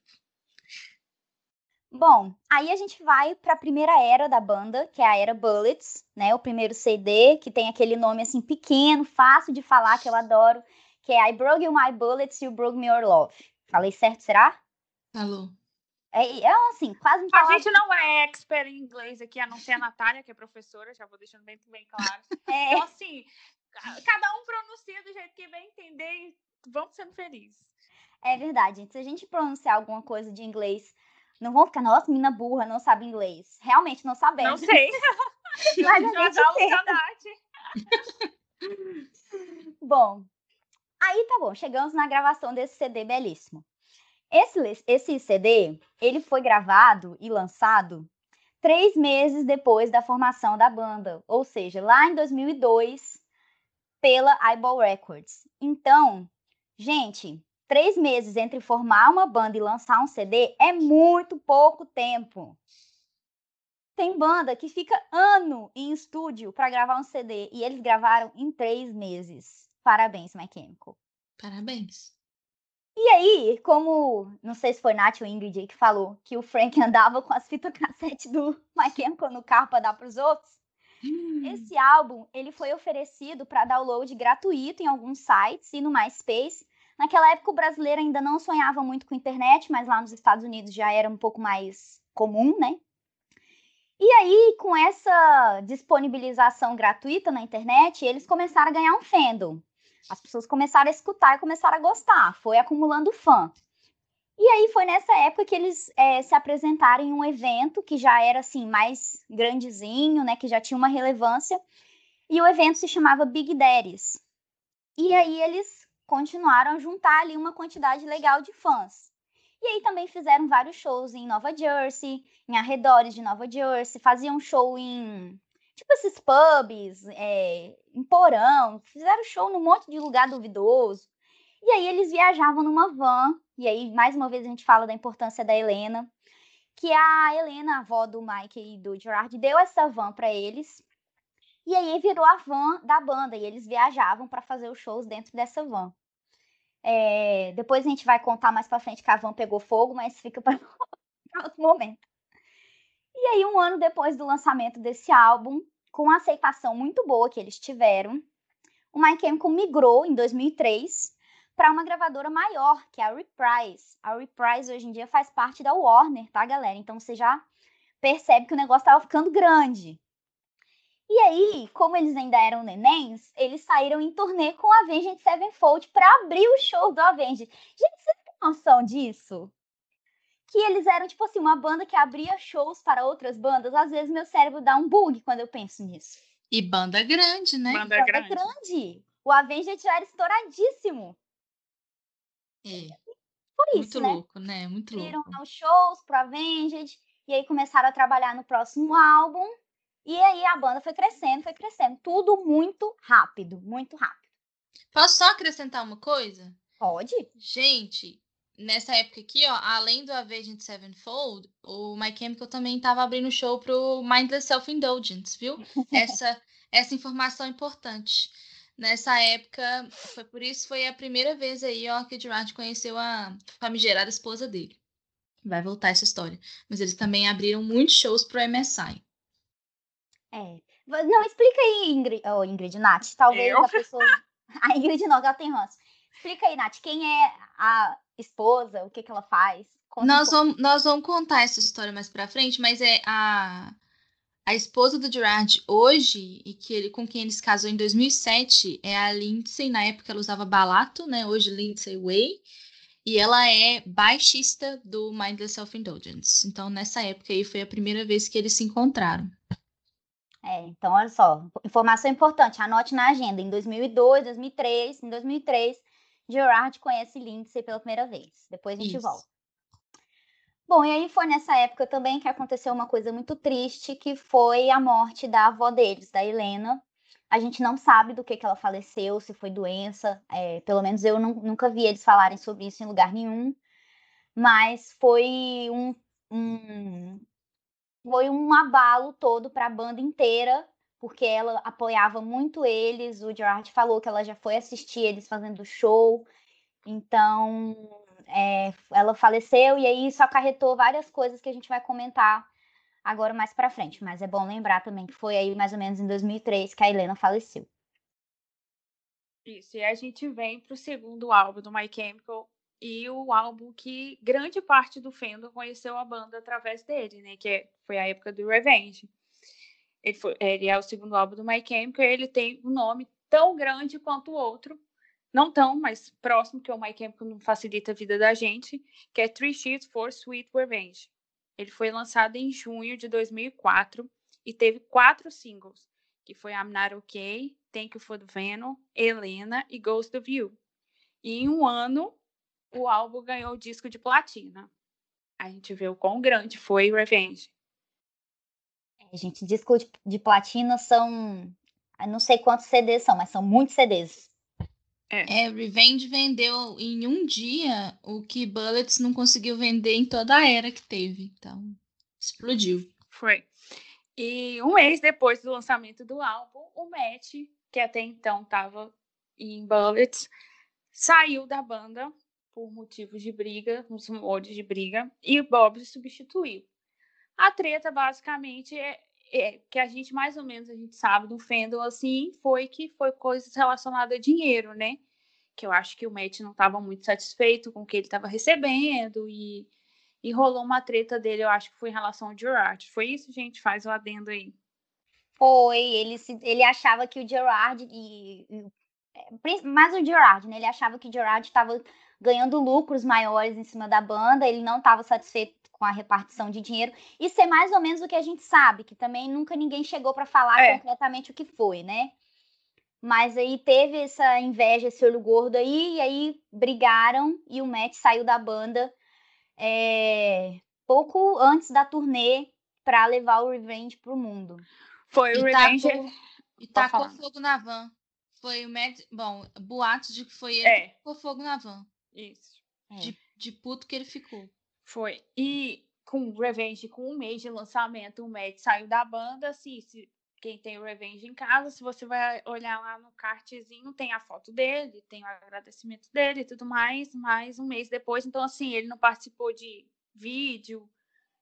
Speaker 1: Bom, aí a gente vai para a primeira era da banda, que é a era Bullets, né? O primeiro CD, que tem aquele nome assim pequeno, fácil de falar, que eu adoro, que é I Broke You My Bullets, You Broke Me Your Love. Falei certo, será?
Speaker 3: Falou.
Speaker 1: É, é assim, quase
Speaker 2: um A gente não é expert em inglês aqui, a não ser a Natália, que é professora, já vou deixando bem, bem claro. É. Então, assim, cada um pronuncia do jeito que bem entender e vamos sendo felizes.
Speaker 1: É verdade, Se a gente pronunciar alguma coisa de inglês, não vão ficar, nossa, menina burra, não sabe inglês. Realmente não sabemos.
Speaker 2: Não sei.
Speaker 1: Mas a gente Bom, aí tá bom, chegamos na gravação desse CD belíssimo. Esse, esse CD, ele foi gravado e lançado três meses depois da formação da banda, ou seja, lá em 2002, pela Eyeball Records. Então, gente, três meses entre formar uma banda e lançar um CD é muito pouco tempo. Tem banda que fica ano em estúdio para gravar um CD e eles gravaram em três meses. Parabéns, My Chemical.
Speaker 3: Parabéns.
Speaker 1: E aí, como não sei se foi Nath ou Ingrid que falou que o Frank andava com as fitas cassete do Chemical no carro para dar para os outros, hum. esse álbum ele foi oferecido para download gratuito em alguns sites e no MySpace, Naquela época, o brasileiro ainda não sonhava muito com internet, mas lá nos Estados Unidos já era um pouco mais comum, né? E aí, com essa disponibilização gratuita na internet, eles começaram a ganhar um fandom. As pessoas começaram a escutar e começaram a gostar, foi acumulando fã. E aí foi nessa época que eles é, se apresentaram em um evento que já era assim mais grandezinho, né, que já tinha uma relevância. E o evento se chamava Big Daddies. E aí eles continuaram a juntar ali uma quantidade legal de fãs. E aí também fizeram vários shows em Nova Jersey, em arredores de Nova Jersey, faziam show em tipo esses pubs, é, em porão, fizeram show num monte de lugar duvidoso. E aí eles viajavam numa van, e aí mais uma vez a gente fala da importância da Helena, que a Helena, a avó do Mike e do Gerard, deu essa van para eles. E aí virou a van da banda, e eles viajavam para fazer os shows dentro dessa van. É, depois a gente vai contar mais para frente que a van pegou fogo, mas fica para outro momento. E aí, um ano depois do lançamento desse álbum, com a aceitação muito boa que eles tiveram, o My Chemical migrou em 2003 para uma gravadora maior, que é a Reprise. A Reprise hoje em dia faz parte da Warner, tá, galera? Então você já percebe que o negócio estava ficando grande. E aí, como eles ainda eram nenéns, eles saíram em turnê com a Avenged Sevenfold para abrir o show do Avenged. Gente, você tem noção disso? Que eles eram, tipo assim, uma banda que abria shows para outras bandas. Às vezes meu cérebro dá um bug quando eu penso nisso.
Speaker 3: E banda grande, né?
Speaker 2: Banda,
Speaker 1: banda
Speaker 2: grande.
Speaker 1: grande. O Avenged já era estouradíssimo.
Speaker 3: É.
Speaker 1: Por
Speaker 3: Muito
Speaker 1: isso, né?
Speaker 3: louco, né? Muito
Speaker 1: Viram
Speaker 3: louco.
Speaker 1: os shows pro Avenged, e aí começaram a trabalhar no próximo álbum. E aí a banda foi crescendo, foi crescendo. Tudo muito rápido, muito rápido.
Speaker 3: Posso só acrescentar uma coisa?
Speaker 1: Pode?
Speaker 3: Gente, nessa época aqui, ó, além do Avenged Sevenfold, o My Chemical também estava abrindo show pro Mindless Self-Indulgence, viu? Essa, essa informação é importante. Nessa época, foi por isso foi a primeira vez aí, ó, que o Gerard conheceu a famigerada esposa dele. Vai voltar essa história. Mas eles também abriram muitos shows pro MSI.
Speaker 1: É. Não, explica aí, Ingrid, oh, Ingrid Nath. Talvez
Speaker 2: Eu?
Speaker 1: a pessoa. A Ingrid não, que ela tem ranço. Explica aí, Nath, quem é a esposa, o que, que ela faz? Conta um
Speaker 3: Nós
Speaker 1: pouco.
Speaker 3: vamos, nós vamos contar essa história mais pra frente, mas é a, a esposa do Gerard hoje, e que ele, com quem ele se casou em 2007, é a Lindsay. Na época ela usava balato, né? Hoje Lindsay Way. E ela é baixista do Mindless Self-Indulgence. Então, nessa época aí, foi a primeira vez que eles se encontraram.
Speaker 1: É, então, olha só, informação importante, anote na agenda. Em 2002, 2003, em 2003, Gerard conhece Lindsay pela primeira vez. Depois a gente
Speaker 3: Isso.
Speaker 1: volta. Bom, e aí foi nessa época também que aconteceu uma coisa muito triste, que foi a morte da avó deles, da Helena. A gente não sabe do que, que ela faleceu, se foi doença. é, pelo menos eu nu- nunca vi eles falarem sobre isso em lugar nenhum. Mas foi um, um, foi um abalo todo para a banda inteira, porque ela apoiava muito eles. O Gerard falou que ela já foi assistir eles fazendo show. Então, é, ela faleceu e aí isso acarretou várias coisas que a gente vai comentar agora mais para frente. Mas é bom lembrar também que foi aí mais ou menos em 2003 que a Helena faleceu.
Speaker 2: Isso, e a gente vem pro segundo álbum do My Chemical e o álbum que grande parte do fandom conheceu a banda através dele, né? Que é- foi a época do Revenge. Ele, foi- ele é o segundo álbum do My Chemical e ele tem um nome tão grande quanto o outro. Não tão, mas próximo, que o My Chemical não facilita a vida da gente, que é Three Sheets for Sweet Revenge. Ele foi lançado em junho de 2004 e teve quatro singles, que foi I'm Not Okay, Thank You for the Venom, Helena e Ghost of You. E em um ano, o álbum ganhou o disco de platina. A gente vê o quão grande foi Revenge.
Speaker 1: É, gente, disco de, de platina são. eu não sei quantos CDs são, mas são muitos CDs.
Speaker 3: É, Revenge vendeu em um dia o que Bullets não conseguiu vender em toda a era que teve. Então, explodiu.
Speaker 2: Foi. E um mês depois do lançamento do álbum, o Matt, que até então estava em Bullets, saiu da banda por motivos de briga, uns rumores de briga, e Bob substituiu. A treta, basicamente, é, é que a gente, mais ou menos, a gente sabe do fandom, assim, foi que foi coisas relacionadas a dinheiro, né? que eu acho que o Matt não estava muito satisfeito com o que ele estava recebendo e, e rolou uma treta dele, eu acho que foi em relação ao Gerard. Foi isso, gente? Faz o adendo aí.
Speaker 1: Foi, ele, se, ele achava que o Gerard e, e é, mais o Gerard, né? Ele achava que o Gerard estava ganhando lucros maiores em cima da banda, ele não estava satisfeito com a repartição de dinheiro. Isso é mais ou menos o que a gente sabe, que também nunca ninguém chegou para falar é. concretamente o que foi, né? Mas aí teve essa inveja, esse olho gordo aí, e aí brigaram e o Matt saiu da banda é, pouco antes da turnê para levar o Revenge pro mundo.
Speaker 2: Foi o Revenge.
Speaker 3: Tacou, e tacou fogo na van. Foi o Matt. Bom, boatos de que foi ele é. que tacou fogo na van.
Speaker 2: Isso.
Speaker 3: É. De, de puto que ele ficou.
Speaker 2: Foi. E com Revenge, com um mês de lançamento, o Matt saiu da banda. Assim, se quem tem o Revenge em casa, se você vai olhar lá no cartzinho, tem a foto dele, tem o agradecimento dele e tudo mais, mais um mês depois. Então, assim, ele não participou de vídeo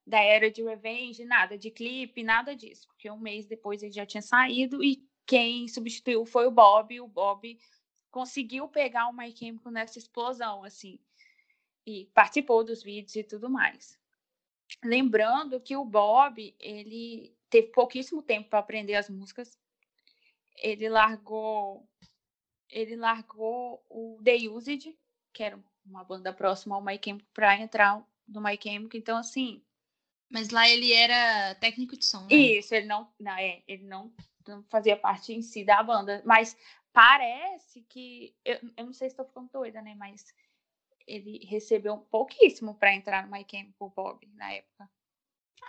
Speaker 2: da era de Revenge, nada, de clipe, nada disso, porque um mês depois ele já tinha saído e quem substituiu foi o Bob. O Bob conseguiu pegar o My Chemical nessa explosão, assim, e participou dos vídeos e tudo mais. Lembrando que o Bob, ele teve pouquíssimo tempo para aprender as músicas. Ele largou ele largou o The Used, que era uma banda próxima ao My Chemical, para entrar no My Chemical. Então, assim.
Speaker 3: Mas lá ele era técnico de som, né?
Speaker 2: Isso, ele não, não, é, ele não, não fazia parte em si da banda. Mas parece que. Eu, eu não sei se estou ficando doida, né? Mas ele recebeu pouquíssimo para entrar no My Chemical Bob na época.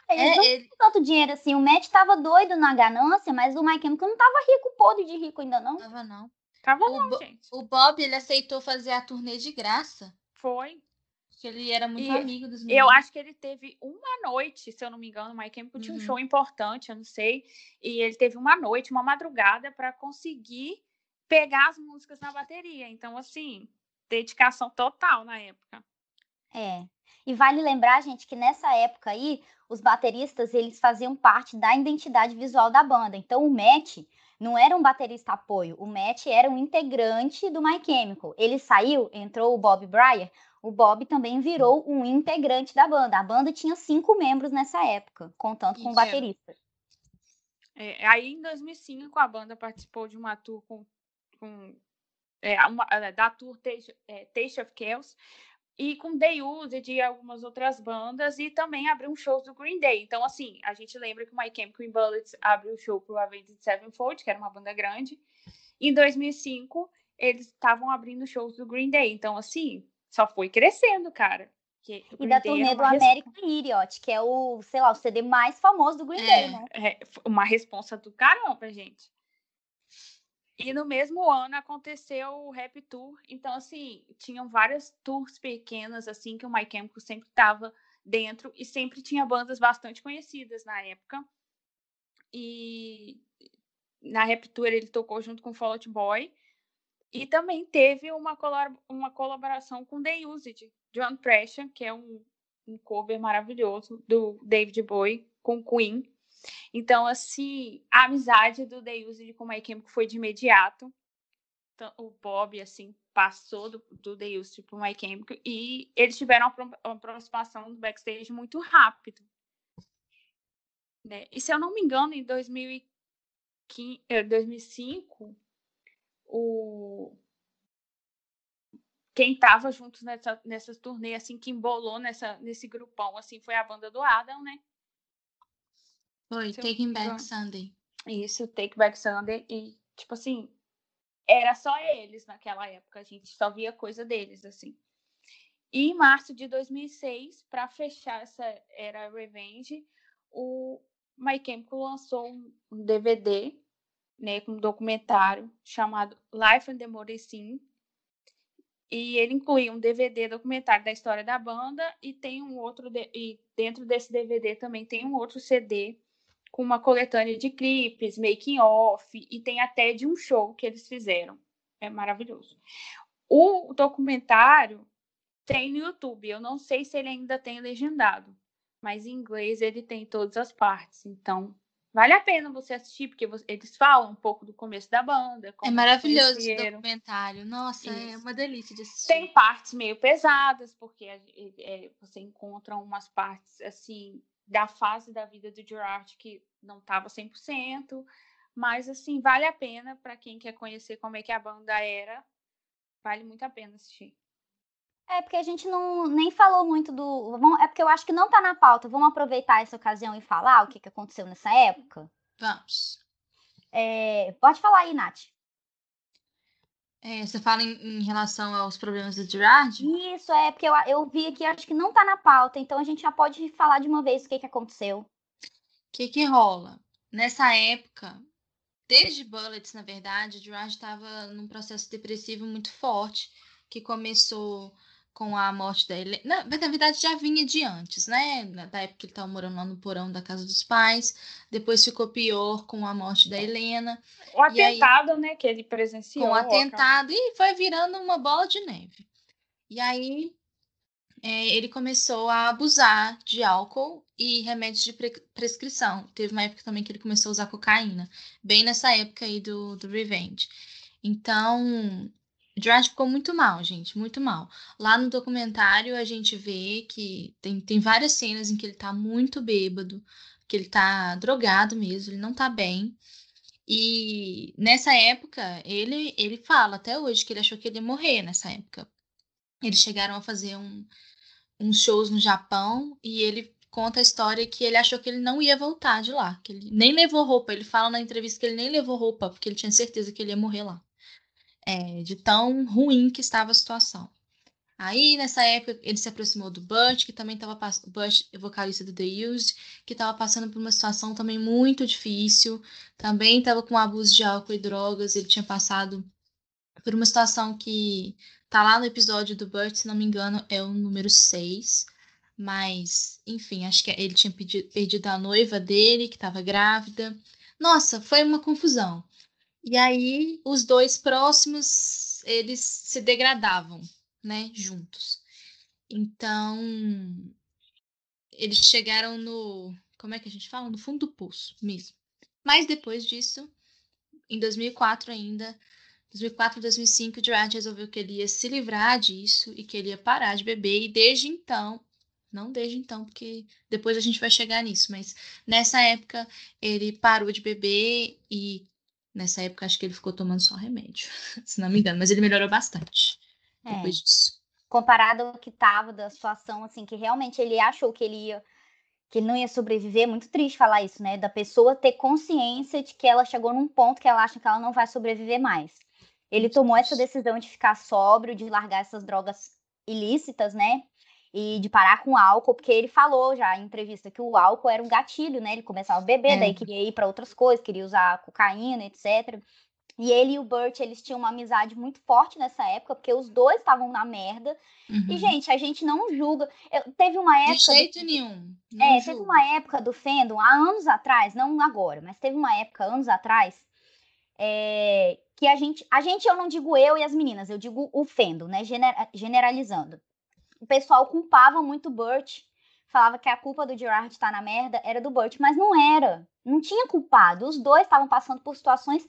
Speaker 1: É, não ele... tanto dinheiro assim. O Matt tava doido na ganância, mas o Mike Chemical não tava rico, podre de rico ainda não.
Speaker 3: Tava não.
Speaker 2: Tava o não, Bo gente.
Speaker 3: O Bob, ele aceitou fazer a turnê de graça.
Speaker 2: Foi.
Speaker 3: Porque ele era muito e amigo dos
Speaker 2: meninos. Eu acho que ele teve uma noite, se eu não me engano, o Mike Chemical uhum. tinha um uhum. show importante, eu não sei. E ele teve uma noite, uma madrugada para conseguir pegar as músicas na bateria. Então, assim, dedicação total na época.
Speaker 1: É. E vale lembrar, gente, que nessa época aí, os bateristas eles faziam parte da identidade visual da banda. Então o Matt não era um baterista apoio, o Matt era um integrante do My Chemical. Ele saiu, entrou o Bob Breyer, o Bob também virou um integrante da banda. A banda tinha cinco membros nessa época, contando com o baterista.
Speaker 2: É, aí em 2005 a banda participou de uma tour com, com é, uma, é, da tour Taste, é, Taste of Chaos, e com The Use de algumas outras bandas e também abriu um show do Green Day. Então, assim, a gente lembra que o My Chemical Bullets abriu o show pro Avenged Sevenfold, que era uma banda grande. Em 2005, eles estavam abrindo shows do Green Day. Então, assim, só foi crescendo, cara.
Speaker 1: e da turnê do American Idiot, que é o, sei lá, o CD mais famoso do Green é, Day, né?
Speaker 2: É uma responsa do caramba, gente. E no mesmo ano aconteceu o Rap Tour. Então, assim, tinham várias tours pequenas, assim, que o My Chemical sempre estava dentro e sempre tinha bandas bastante conhecidas na época. E na Rap Tour ele tocou junto com o Fall Out Boy. E também teve uma, uma colaboração com The Used, John Pressure, que é um, um cover maravilhoso do David Bowie com Queen. Então, assim, a amizade do Used com o My foi de imediato. O Bob, assim, passou do, do Used pro My e eles tiveram uma, aproximação do backstage muito rápido. Né? E se eu não me engano, em 2015, 2005, eh, o quem estava juntos nessa, nessa turnê, assim, que embolou nessa, nesse grupão, assim, foi a banda do Adam, né?
Speaker 3: Foi, Taking Back Sunday.
Speaker 2: Isso, Take Back Sunday. E, tipo assim, era só eles naquela época. A gente só via coisa deles, assim. E em março de 2006, para fechar essa era Revenge, o My Chemical lançou um DVD, né, com um documentário chamado Life and the Mode Scene. E ele inclui um DVD documentário da história da banda e tem um outro e dentro desse DVD também tem um outro CD com uma coletânea de clipes, making off e tem até de um show que eles fizeram. É maravilhoso. O documentário tem no YouTube. Eu não sei se ele ainda tem legendado, mas em inglês ele tem todas as partes. Então Vale a pena você assistir, porque eles falam um pouco do começo da banda.
Speaker 3: É maravilhoso esse documentário. Nossa, Isso. é uma delícia de assistir.
Speaker 2: Tem partes meio pesadas, porque é, é, você encontra umas partes, assim, da fase da vida do Gerard que não estava 100%. Mas, assim, vale a pena para quem quer conhecer como é que a banda era. Vale muito a pena assistir.
Speaker 1: É porque a gente não nem falou muito do. É porque eu acho que não tá na pauta. Vamos aproveitar essa ocasião e falar o que, que aconteceu nessa época?
Speaker 3: Vamos.
Speaker 1: É, pode falar aí, Nath.
Speaker 3: É, você fala em, em, relação aos problemas do Gerard?
Speaker 1: Isso, é, porque eu, eu vi aqui, acho que não tá na pauta, então a gente já pode falar de uma vez o que, que aconteceu. O
Speaker 3: que, que rola? Nessa época, desde Bullets, na verdade, o Gerard estava num processo depressivo muito forte, que começou com a morte da Helena. Na, verdade, já vinha de antes, né? Da época que ele estava morando lá no porão da casa dos pais. Depois ficou pior com a morte da Helena.
Speaker 2: O atentado, aí, né? Que ele presenciou.
Speaker 3: Com o atentado, e foi virando uma bola de neve. E aí é, ele começou a abusar de álcool e remédios de pre prescrição. Teve uma época também que ele começou a usar cocaína, bem nessa época aí do, do Revenge. Então, Gerard ficou muito mal, gente, muito mal. Lá no documentário a gente vê que tem, tem várias cenas em que ele tá muito bêbado, que ele tá drogado mesmo, ele não tá bem. E nessa época, ele, ele fala até hoje que ele achou que ele ia morrer nessa época. Eles chegaram a fazer um, uns shows no Japão e ele conta a história que ele achou que ele não ia voltar de lá, que ele nem levou roupa. Ele fala na entrevista que ele nem levou roupa, porque ele tinha certeza que ele ia morrer lá é, de tão ruim que estava a situação. Aí, nessa época, ele se aproximou do Butch, que também estava passando, Butch, vocalista do The Used, que estava passando por uma situação também muito difícil, também estava com abuso de álcool e drogas, ele tinha passado por uma situação que tá lá no episódio do Butch, se não me engano, é o número 6, mas, enfim, acho que ele tinha pedido, perdido a noiva dele, que estava grávida. Nossa, foi uma confusão. E aí os dois próximos eles se degradavam, né, juntos. Então eles chegaram no, como é que a gente fala, no fundo do poço mesmo. Mas depois disso, em 2004 ainda, 2004, 2005, o Gerard resolveu que ele ia se livrar disso e que ele ia parar de beber e desde então não desde então, porque depois a gente vai chegar nisso, mas nessa época ele parou de beber e Nessa época, acho que ele ficou tomando só remédio, se não me engano, mas ele melhorou bastante é. depois disso.
Speaker 1: Comparado ao que estava da situação, assim, que realmente ele achou que ele ia que ele não ia sobreviver, é muito triste falar isso, né? Da pessoa ter consciência de que ela chegou num ponto que ela acha que ela não vai sobreviver mais. Ele tomou essa decisão de ficar sóbrio, de largar essas drogas ilícitas, né? E de parar com o álcool, porque ele falou já em entrevista que o álcool era um gatilho, né? Ele começava a beber, é. daí queria ir para outras coisas, queria usar cocaína, etc. E ele e o Burt, eles tinham uma amizade muito forte nessa época, porque os dois estavam na merda. Uhum. E, gente, a gente não julga. Eu, teve uma época.
Speaker 3: De jeito do... nenhum.
Speaker 1: Não é, julga. teve uma época do Fandom, há anos atrás, não agora, mas teve uma época, anos atrás, é, que a gente. A gente, eu não digo eu e as meninas, eu digo o Fandom, né? generalizando o pessoal culpava muito o Burt. Falava que a culpa do Gerard estar tá na merda era do Burt, mas não era. Não tinha culpado. Os dois estavam passando por situações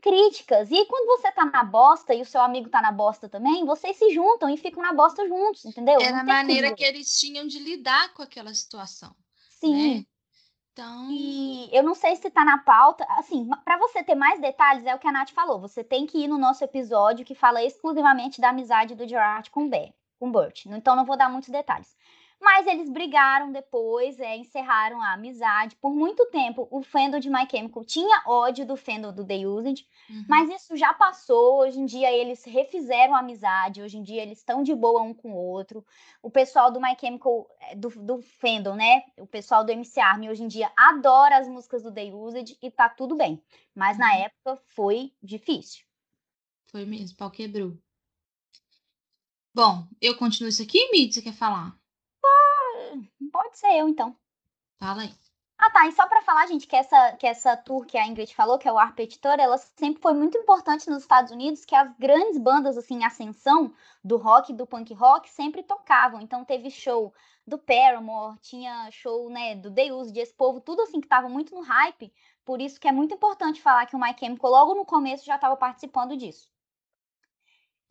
Speaker 1: críticas. E quando você tá na bosta e o seu amigo tá na bosta também, vocês se juntam e ficam na bosta juntos, entendeu?
Speaker 3: Era a maneira que eles tinham de lidar com aquela situação. Sim. Né? Então...
Speaker 1: E eu não sei se tá na pauta. Assim, para você ter mais detalhes, é o que a Nath falou. Você tem que ir no nosso episódio que fala exclusivamente da amizade do Gerard com o Bear com Burt. Então não vou dar muitos detalhes. Mas eles brigaram depois, é, encerraram a amizade. Por muito tempo, o fandom de My Chemical tinha ódio do fandom do The Used, uhum. mas isso já passou. Hoje em dia eles refizeram a amizade, hoje em dia eles estão de boa um com o outro. O pessoal do My Chemical, é, do, do fandom, né? O pessoal do MC Army hoje em dia adora as músicas do The Used e tá tudo bem. Mas uhum. na época foi difícil.
Speaker 3: Foi mesmo, pau quebrou. Bom, eu continuo isso aqui, Mid, você quer falar?
Speaker 1: Pode ser eu, então.
Speaker 3: Fala aí.
Speaker 1: Ah, tá. E só para falar, gente, que essa, que essa tour que a Ingrid falou, que é o Arpet Tour, ela sempre foi muito importante nos Estados Unidos, que as grandes bandas, assim, ascensão do rock, do punk rock, sempre tocavam. Então teve show do Paramore, tinha show, né, do Deus, de esse povo, tudo assim que tava muito no hype. Por isso que é muito importante falar que o My Chemical logo no começo já estava participando disso.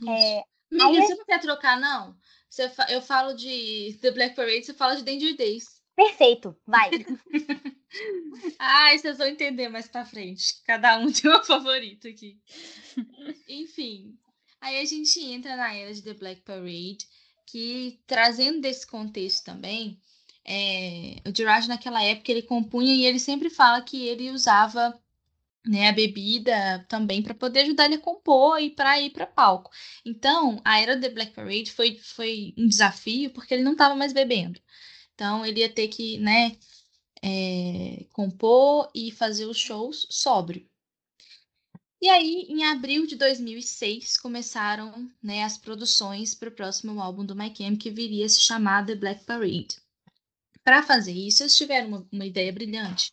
Speaker 3: É, Amiga, você não quer trocar, não? Você, eu falo de The Black Parade, você fala de Danger Days.
Speaker 1: Perfeito, vai.
Speaker 3: Ai, vocês vão entender mais pra frente. Cada um tem uma favorita aqui. Enfim, aí a gente entra na era de The Black Parade, que trazendo desse contexto também, é, o Gerard naquela época ele compunha e ele sempre fala que ele usava né, a bebida também para poder ajudar ele a compor e para ir para palco. Então, a era The Black Parade foi, foi um desafio porque ele não estava mais bebendo. Então ele ia ter que, né, é, compor e fazer os shows sóbrio. E aí, em abril de 2006, começaram né, as produções para o próximo álbum do My que viria a se chamar The Black Parade. Para fazer isso, eles tiveram uma, uma ideia brilhante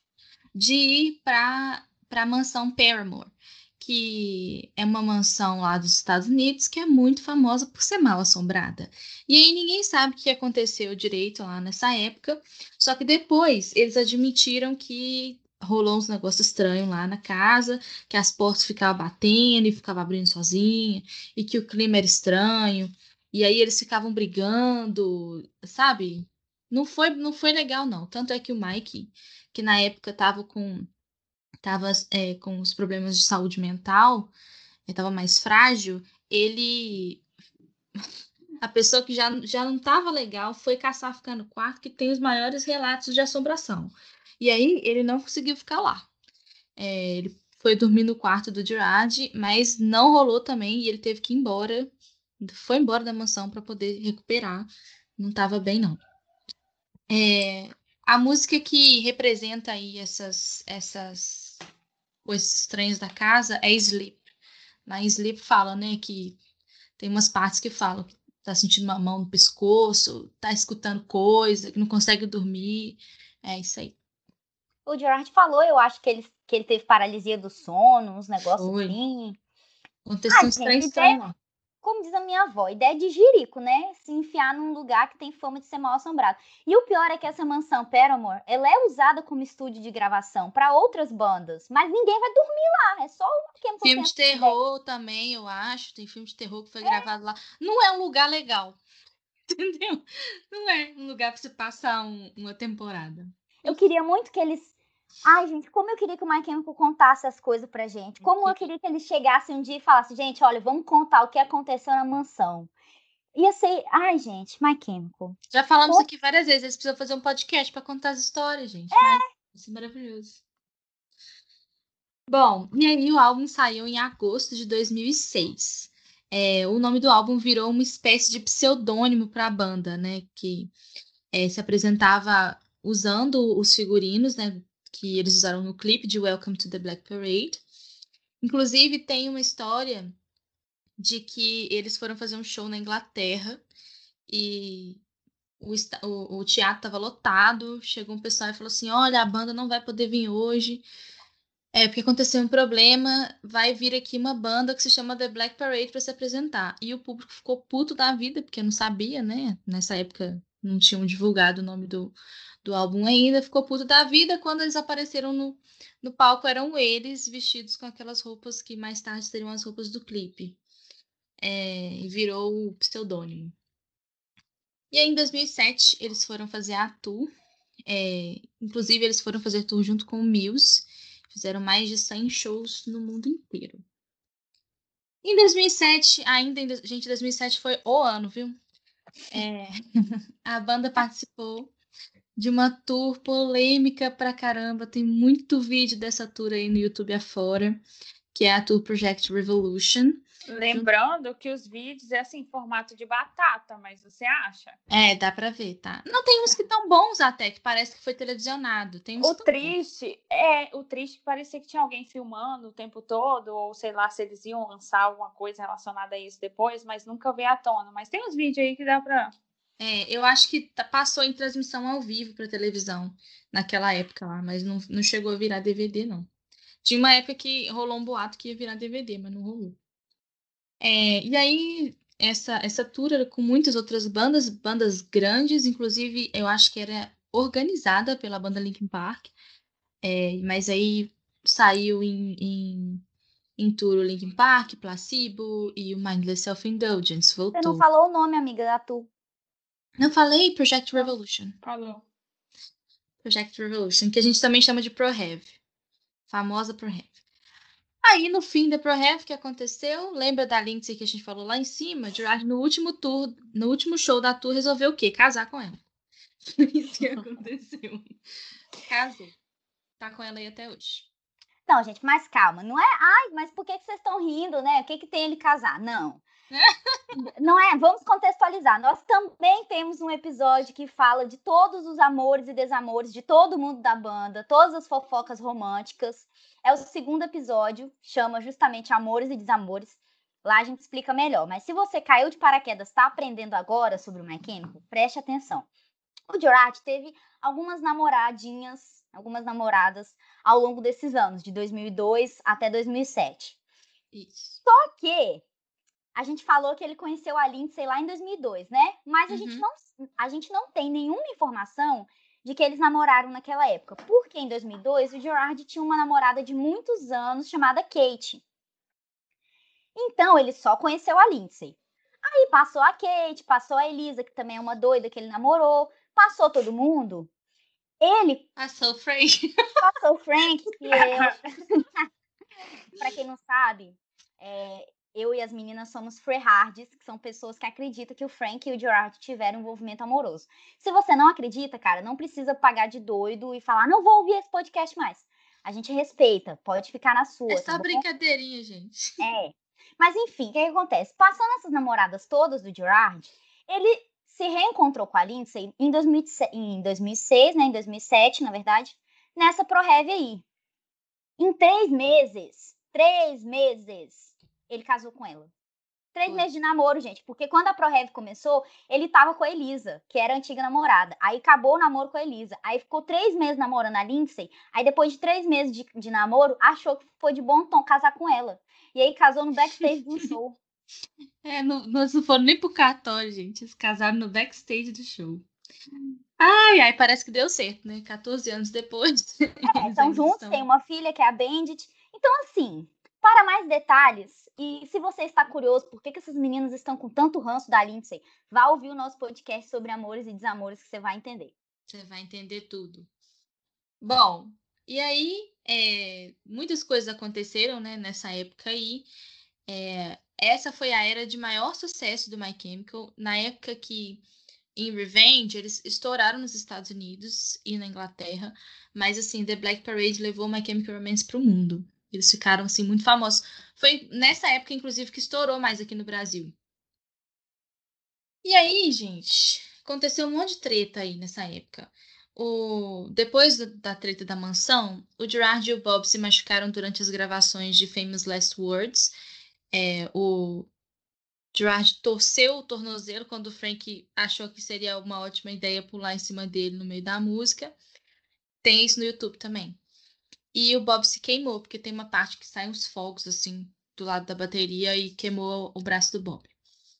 Speaker 3: de ir para a mansão Paramore, que é uma mansão lá dos Estados Unidos que é muito famosa por ser mal assombrada. E aí ninguém sabe o que aconteceu direito lá nessa época, só que depois eles admitiram que rolou uns negócios estranhos lá na casa, que as portas ficavam batendo e ficavam abrindo sozinha, e que o clima era estranho, e aí eles ficavam brigando, sabe? Não foi, não foi legal, não. Tanto é que o Mike, que na época tava com estava é, com os problemas de saúde mental, estava mais frágil, ele. A pessoa que já, já não estava legal foi caçar ficar no quarto, que tem os maiores relatos de assombração. E aí ele não conseguiu ficar lá. É, ele foi dormir no quarto do Gerard, mas não rolou também e ele teve que ir embora. Foi embora da mansão para poder recuperar. Não estava bem, não. É, a música que representa aí essas, essas os estranhos da casa é Sleep. Na Sleep fala, né, que tem umas partes que falam que tá sentindo uma mão no pescoço, tá escutando coisa, que não consegue dormir. É isso aí.
Speaker 1: O Gerard falou, eu acho que ele, que ele teve paralisia do sono, uns negócios assim.
Speaker 3: Aconteceu ah, estranho, estranho lá
Speaker 1: como diz a minha avó, ideia de jirico, né? Se enfiar num lugar que tem fama de ser mal assombrado. E o pior é que essa mansão Paramore, ela é usada como estúdio de gravação para outras bandas, mas ninguém vai dormir lá, é só
Speaker 3: o Filme de terror também, eu acho, tem filme de terror que foi é. gravado lá. Não é um lugar legal. Entendeu? Não é um lugar para você passar um, uma temporada.
Speaker 1: Eu queria muito que eles Ai, gente, como eu queria que o Chemical contasse as coisas pra gente. Como eu queria que ele chegasse um dia e falasse, gente, olha, vamos contar o que aconteceu na mansão. Ia ser. Ai, gente, My Chemical.
Speaker 3: Já falamos aqui várias vezes, eles precisam fazer um podcast para contar as histórias, gente. É. Isso é maravilhoso. Bom, e aí o álbum saiu em agosto de 2006. É, o nome do álbum virou uma espécie de pseudônimo para a banda, né? Que é, se apresentava usando os figurinos, né? Que eles usaram no clipe de Welcome to the Black Parade. Inclusive, tem uma história de que eles foram fazer um show na Inglaterra e o, o, o teatro estava lotado. Chegou um pessoal e falou assim: Olha, a banda não vai poder vir hoje. É, porque aconteceu um problema, vai vir aqui uma banda que se chama The Black Parade para se apresentar. E o público ficou puto da vida, porque não sabia, né? Nessa época não tinham divulgado o nome do, do álbum ainda, ficou puto da vida. Quando eles apareceram no, no palco, eram eles vestidos com aquelas roupas que mais tarde seriam as roupas do clipe. É, e virou o pseudônimo. E aí, em 2007, eles foram fazer a tour. É, inclusive, eles foram fazer tour junto com o Muse. Fizeram mais de 100 shows no mundo inteiro. Em 2007, ainda, em, gente, 2007 foi o ano, viu? É, a banda participou de uma tour polêmica pra caramba. Tem muito vídeo dessa tour aí no YouTube afora, que é a Tour Project Revolution.
Speaker 2: Lembrando que os vídeos é assim, formato de batata, mas você acha?
Speaker 3: É, dá pra ver, tá? Não tem uns que tão bons até, que parece que foi televisionado. Tem
Speaker 2: o triste, bons. é, o triste que parecia que tinha alguém filmando o tempo todo, ou sei lá se eles iam lançar alguma coisa relacionada a isso depois, mas nunca veio à tona. Mas tem uns vídeos aí que dá pra
Speaker 3: É, eu acho que tá, passou em transmissão ao vivo para televisão naquela época lá, mas não, não chegou a virar DVD, não. Tinha uma época que rolou um boato que ia virar DVD, mas não rolou. É, e aí, essa, essa tour era com muitas outras bandas, bandas grandes, inclusive eu acho que era organizada pela banda Linkin Park, é, mas aí saiu em, em, em tour o Linkin Park, Placebo e o Mindless Self-Indulgence voltou.
Speaker 1: Você não falou o nome, amiga, da tour.
Speaker 3: Não falei Project Revolution.
Speaker 2: Falou.
Speaker 3: Project Revolution, que a gente também chama de ProHev. Famosa ProHev. Aí, no fim da ProRef, o que aconteceu? Lembra da Lindsay que a gente falou lá em cima? Gerard, no último tour, no último show da tour, resolveu o quê? Casar com ela. Isso que aconteceu. Casou. Tá com ela aí até hoje.
Speaker 1: Não, gente, mas calma. Não é, ai, mas por que, que vocês estão rindo, né? O que, que tem ele casar? Não. Não é? Vamos contextualizar. Nós também temos um episódio que fala de todos os amores e desamores de todo mundo da banda, todas as fofocas românticas. É o segundo episódio, chama justamente Amores e Desamores. Lá a gente explica melhor. Mas se você caiu de paraquedas, está aprendendo agora sobre o mecânico, preste atenção. O Gerard teve algumas namoradinhas, algumas namoradas ao longo desses anos, de 2002 até 2007.
Speaker 3: Isso.
Speaker 1: Só que a gente falou que ele conheceu a Lindsay lá em 2002, né? Mas a, uhum. gente não, a gente não tem nenhuma informação de que eles namoraram naquela época. Porque em 2002 o Gerard tinha uma namorada de muitos anos chamada Kate. Então ele só conheceu a Lindsay. Aí passou a Kate, passou a Elisa, que também é uma doida que ele namorou, passou todo mundo. Ele.
Speaker 3: Passou o Frank.
Speaker 1: Passou o Frank, que é. para quem não sabe, é, eu e as meninas somos freehards, que são pessoas que acreditam que o Frank e o Gerard tiveram um envolvimento amoroso. Se você não acredita, cara, não precisa pagar de doido e falar, não vou ouvir esse podcast mais. A gente respeita, pode ficar na sua.
Speaker 3: É só tá brincadeirinha, gente.
Speaker 1: É. Mas enfim, o que, que acontece? Passando essas namoradas todas do Gerard, ele se reencontrou com a Lindsay em, 2006, em 2006, né, em 2007, na verdade, nessa ProRev aí. Em três meses, três meses, ele casou com ela. Três meses de namoro, gente, porque quando a ProRev começou, ele tava com a Elisa, que era a antiga namorada. Aí acabou o namoro com a Elisa. Aí ficou três meses namorando a Lindsay. Aí depois de três meses de, de namoro, achou que foi de bom tom casar com ela. E aí casou no backstage do show.
Speaker 3: É, não, não foram nem pro cartório, gente. Eles casaram no backstage do show. Ai, ai, parece que deu certo, né? 14 anos depois.
Speaker 1: É, estão juntos, estão... tem uma filha que é a Bandit. Então, assim, para mais detalhes, e se você está curioso por que, que essas meninas estão com tanto ranço da Lindsay, vá ouvir o nosso podcast sobre amores e desamores que você vai entender.
Speaker 3: Você vai entender tudo. Bom, e aí é, muitas coisas aconteceram né, nessa época aí. É, essa foi a era de maior sucesso do My Chemical, na época que em Revenge eles estouraram nos Estados Unidos e na Inglaterra, mas assim, The Black Parade levou My Chemical Romance para o mundo. Eles ficaram assim muito famosos. Foi nessa época, inclusive, que estourou mais aqui no Brasil. E aí, gente, aconteceu um monte de treta aí nessa época. O... Depois da treta da mansão, o Gerard e o Bob se machucaram durante as gravações de Famous Last Words. É, o Gerard torceu o tornozelo quando o Frank achou que seria uma ótima ideia pular em cima dele no meio da música. Tem isso no YouTube também. E o Bob se queimou, porque tem uma parte que sai uns fogos assim do lado da bateria e queimou o braço do Bob.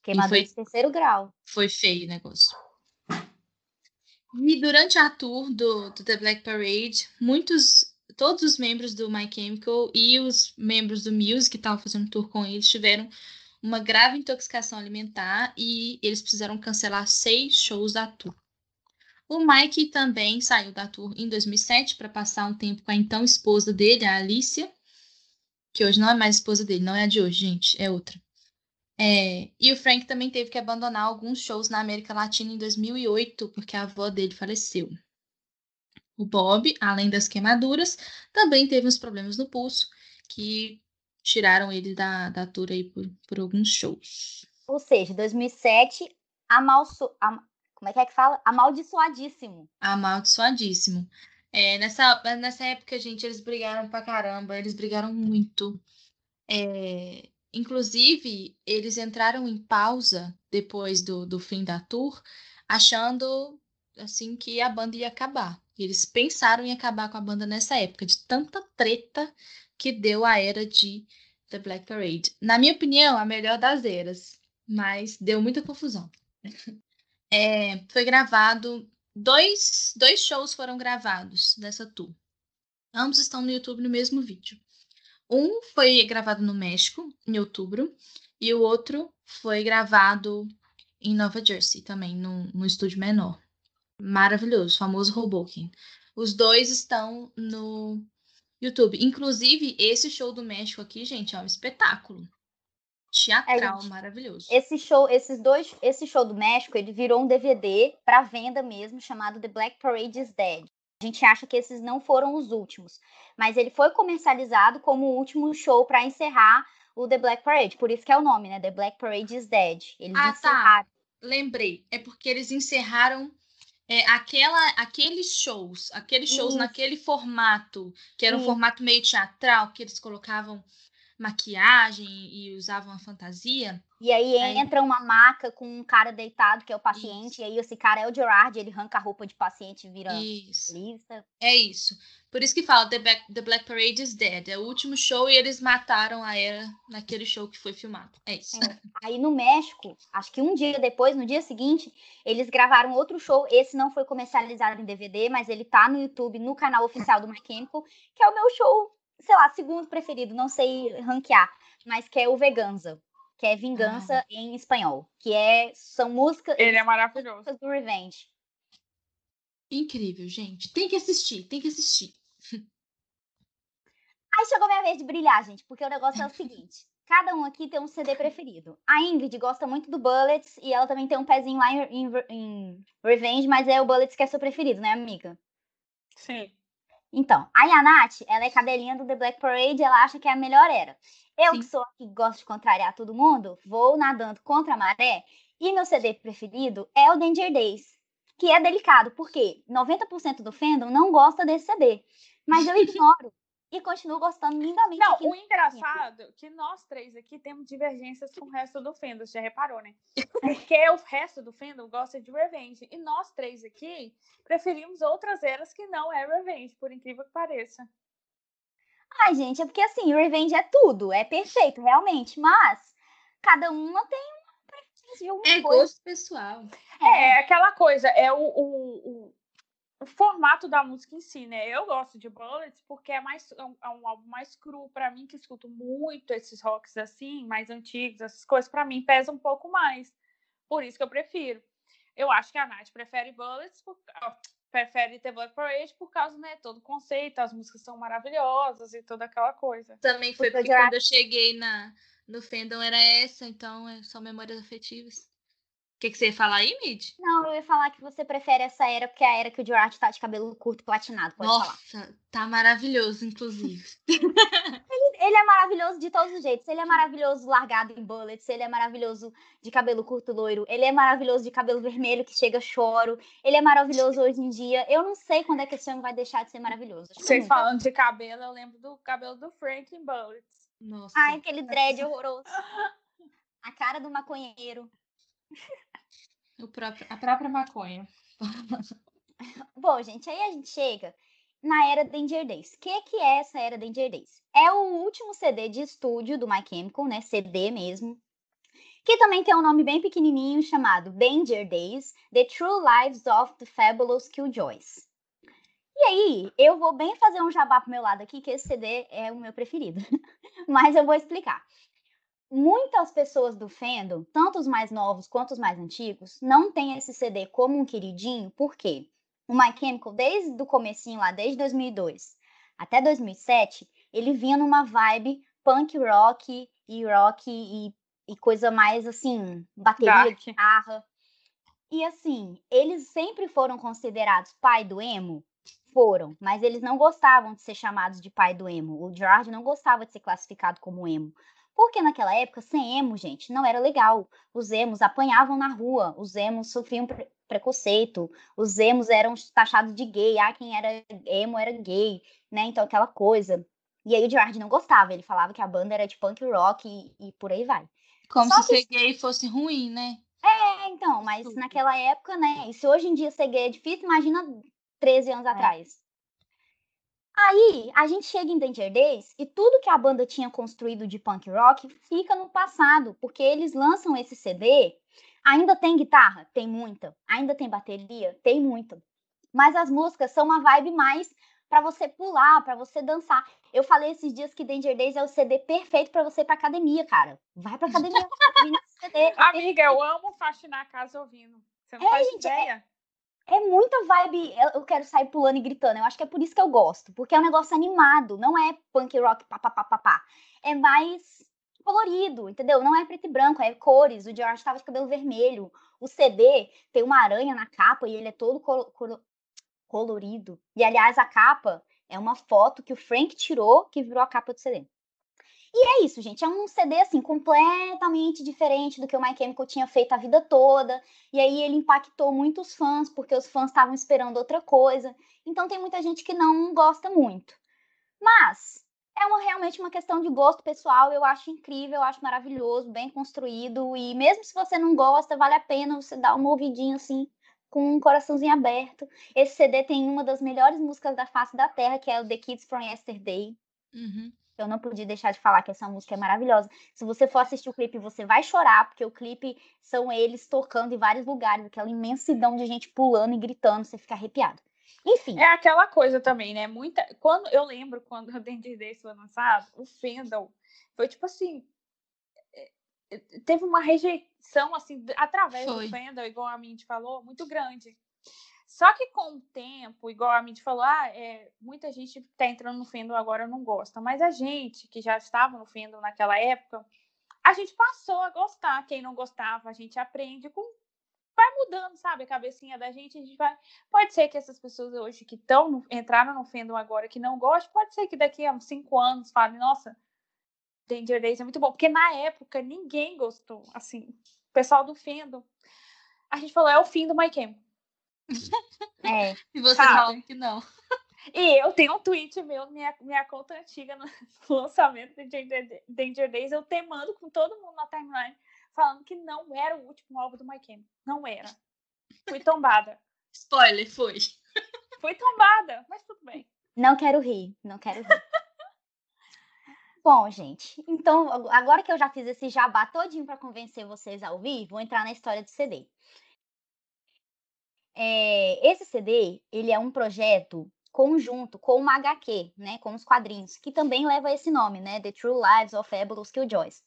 Speaker 1: Queimadura foi, de terceiro grau.
Speaker 3: Foi feio o negócio. E durante a tour do, do The Black Parade, muitos, todos os membros do My Chemical e os membros do Muse que estavam fazendo tour com eles tiveram uma grave intoxicação alimentar e eles precisaram cancelar seis shows da tour. O Mike também saiu da tour em 2007 para passar um tempo com a então esposa dele, a Alicia, que hoje não é mais esposa dele, não é a de hoje, gente, é outra. É, e o Frank também teve que abandonar alguns shows na América Latina em 2008, porque a avó dele faleceu. O Bob, além das queimaduras, também teve uns problemas no pulso, que tiraram ele da, da tour aí por, por alguns shows.
Speaker 1: Ou seja, 2007, amalso, am, como é que é que fala? Amaldiçoadíssimo.
Speaker 3: Amaldiçoadíssimo. É, nessa, nessa época, gente, eles brigaram pra caramba, eles brigaram muito. É, inclusive, eles entraram em pausa depois do, do fim da tour. achando assim que a banda ia acabar. E eles pensaram em acabar com a banda nessa época, de tanta treta que deu a era de The Black Parade. Na minha opinião, a melhor das eras, mas deu muita confusão. É, foi gravado, dois, dois shows foram gravados dessa tour. Ambos estão no YouTube no mesmo vídeo. Um foi gravado no México, em outubro, e o outro foi gravado em Nova Jersey, também, num, num estúdio menor. Maravilhoso, famoso Hoboken. Os dois estão no YouTube. Inclusive, esse show do México aqui, gente, é um espetáculo. Teatral, é, maravilhoso.
Speaker 1: Esse show, esses dois, esse show do México, ele virou um DVD para venda mesmo, chamado The Black Parade is Dead. A gente acha que esses não foram os últimos, mas ele foi comercializado como o último show para encerrar o The Black Parade, por isso que é o nome, né? The Black Parade is Dead.
Speaker 3: Eles ah, tá. encerraram. tá. Lembrei, é porque eles encerraram é, aquela, aqueles shows, aqueles shows isso. naquele formato, que era um isso. formato meio teatral, que eles colocavam maquiagem e usavam a fantasia.
Speaker 1: E aí, aí, entra uma maca com um cara deitado, que é o paciente, isso. e aí esse cara é o Gerard, ele arranca a roupa de paciente e vira
Speaker 3: isso. lista. É isso. Por isso que fala The Black, The Black Parade is Dead. É o último show e eles mataram a Era naquele show que foi filmado. É isso. É.
Speaker 1: Aí no México, acho que um dia depois, no dia seguinte, eles gravaram outro show. Esse não foi comercializado em DVD, mas ele tá no YouTube, no canal oficial do My Chemical, que é o meu show sei lá, segundo preferido, não sei ranquear, mas que é o Veganza, que é Vingança ah. em espanhol, que é são músicas
Speaker 2: Ele é maravilhoso. Músicas
Speaker 1: do Revenge.
Speaker 3: Incrível, gente. Tem que assistir, tem que assistir.
Speaker 1: Aí chegou minha vez de brilhar, gente, porque o negócio é o seguinte. Cada um aqui tem um CD preferido. A Ingrid gosta muito do Bullets e ela também tem um pezinho lá em, em, em Revenge, mas é o Bullets que é seu preferido, né, amiga?
Speaker 2: Sim.
Speaker 1: Então, a Yanat, ela é cadelinha do The Black Parade, ela acha que é a melhor era. Eu, Sim. que sou que gosto de contrariar todo mundo, vou nadando contra a maré, e meu CD preferido é o Danger Days, que é delicado, porque 90% do fandom não gosta desse CD. Mas eu ignoro, e continuo gostando lindamente.
Speaker 2: Não, o engraçado é que nós três aqui temos divergências com o resto do fandom, já reparou, né? Porque o resto do fandom gosta de Revenge. E nós três aqui preferimos outras eras que não é Revenge, por incrível que pareça.
Speaker 1: Ai, gente, é porque assim, Revenge é tudo, é perfeito, realmente. Mas cada uma tem uma
Speaker 3: preferência de É coisa. gosto pessoal.
Speaker 2: É, é aquela coisa, é o, o, o o formato da música em si, né? Eu gosto de Bullets porque é mais é um, é um álbum mais cru para mim que escuto muito esses rocks assim, mais antigos, essas coisas para mim pesa um pouco mais. Por isso que eu prefiro. Eu acho que a Nath prefere Bullets, por, prefere The Black Parade por causa, né, todo o conceito, as músicas são maravilhosas e toda aquela coisa.
Speaker 3: Também foi porque, porque quando eu cheguei na no fandom era essa, então é só memórias afetivas que, que você ia falar aí, Mid?
Speaker 1: Não, eu ia falar que você prefere essa era porque é a era que o Gerard tá de cabelo curto e platinado. Pode
Speaker 3: Nossa,
Speaker 1: falar.
Speaker 3: tá maravilhoso, inclusive.
Speaker 1: ele, ele, é maravilhoso de todos os jeitos. Ele é maravilhoso largado em bullets, ele é maravilhoso de cabelo curto loiro, ele é maravilhoso de cabelo vermelho que chega choro, ele é maravilhoso hoje em dia. Eu não sei quando é que esse homem vai deixar de ser maravilhoso.
Speaker 2: Vocês falando de cabelo, eu lembro do cabelo do Frank em bullets.
Speaker 1: Nossa. Ai, aquele dread horroroso. A cara do maconheiro.
Speaker 3: Próprio, a própria maconha.
Speaker 1: Bom, gente, aí a gente chega na era Danger Days. O que, que é essa era Danger Days? É o último CD de estúdio do My Chemical, né? CD mesmo. Que também tem um nome bem pequenininho chamado Danger Days: The True Lives of the Fabulous Killjoys. E aí, eu vou bem fazer um jabá pro meu lado aqui, que esse CD é o meu preferido. Mas eu vou explicar muitas pessoas do fandom, tanto os mais novos quanto os mais antigos, não têm esse CD como um queridinho, por quê? O My Chemical, desde o comecinho lá, desde 2002 até 2007, ele vinha numa vibe punk rock e rock e, e coisa mais assim, bateria Dark. de guitarra. E assim, eles sempre foram considerados pai do emo? Foram, mas eles não gostavam de ser chamados de pai do emo. O George não gostava de ser classificado como emo. Porque naquela época, sem emo, gente, não era legal. Os emos apanhavam na rua, os emos sofriam pre preconceito, os emos eram taxados de gay, ah, quem era emo era gay, né? Então aquela coisa. E aí o Gerard não gostava, ele falava que a banda era de punk rock e, e por aí vai.
Speaker 3: Como Só se que... ser gay fosse ruim, né?
Speaker 1: É, então, mas Super. naquela época, né? E se hoje em dia ser gay é difícil, imagina 13 anos é. atrás. Aí a gente chega em Danger Days e tudo que a banda tinha construído de punk rock fica no passado, porque eles lançam esse CD. Ainda tem guitarra? Tem muita. Ainda tem bateria? Tem muita. Mas as músicas são uma vibe mais para você pular, para você dançar. Eu falei esses dias que Danger Days é o CD perfeito para você ir pra academia, cara. Vai pra academia
Speaker 2: CD. É Amiga, eu amo faxinar a casa ouvindo. Você não é, faz gente, é ideia?
Speaker 1: É, é muita vibe. Eu quero sair pulando e gritando. Eu acho que é por isso que eu gosto. Porque é um negócio animado. Não é punk rock papapá. É mais colorido, entendeu? Não é preto e branco, é cores. O George estava de cabelo vermelho. O CD tem uma aranha na capa e ele é todo colorido. E, aliás, a capa é uma foto que o Frank tirou que virou a capa do CD. E é isso, gente. É um CD, assim, completamente diferente do que o My Chemical tinha feito a vida toda. E aí ele impactou muitos fãs, porque os fãs estavam esperando outra coisa. Então tem muita gente que não gosta muito. Mas é uma, realmente uma questão de gosto pessoal. Eu acho incrível, eu acho maravilhoso, bem construído. E mesmo se você não gosta, vale a pena você dar uma ouvidinha, assim, com um coraçãozinho aberto. Esse CD tem uma das melhores músicas da face da Terra, que é o The Kids from Yesterday. Uhum. Eu não podia deixar de falar que essa música é maravilhosa. Se você for assistir o clipe, você vai chorar, porque o clipe são eles tocando em vários lugares, aquela imensidão de gente pulando e gritando, você fica arrepiado. Enfim.
Speaker 2: É aquela coisa também, né? Muita. Quando eu lembro quando o Dente Days foi lançado, o Fendel foi tipo assim. É, é, teve uma rejeição, assim, através foi. do Fendel, igual a Mindy falou, muito grande. Só que com o tempo, igual a Mindy falou, ah, é, muita gente está entrando no Fendel agora não gosta. Mas a gente, que já estava no Fendel naquela época, a gente passou a gostar. Quem não gostava, a gente aprende com vai mudando, sabe, a cabecinha da gente, a gente vai. Pode ser que essas pessoas hoje que estão entraram no fandom agora que não gostam, pode ser que daqui a uns cinco anos falem, nossa, Danger Days é muito bom, porque na época ninguém gostou, assim, o pessoal do fandom. A gente falou, é o fim do My Cam.
Speaker 3: É. e você sabe? que não.
Speaker 2: E eu tenho um tweet meu, minha, minha conta antiga no lançamento de Danger, Days, eu temando com todo mundo na timeline falando que não era o último álbum do My Chemical. Não era. Fui tombada.
Speaker 3: Spoiler, foi.
Speaker 2: Fui tombada, mas tudo bem.
Speaker 1: Não quero rir, não quero rir. Bom, gente, então agora que eu já fiz esse jabá todinho para convencer vocês a ouvir, vou entrar na história do CD. É, esse CD, ele é um projeto conjunto com uma HQ, né, com os quadrinhos, que também leva esse nome, né, The True Lives of Fabulous Killjoys.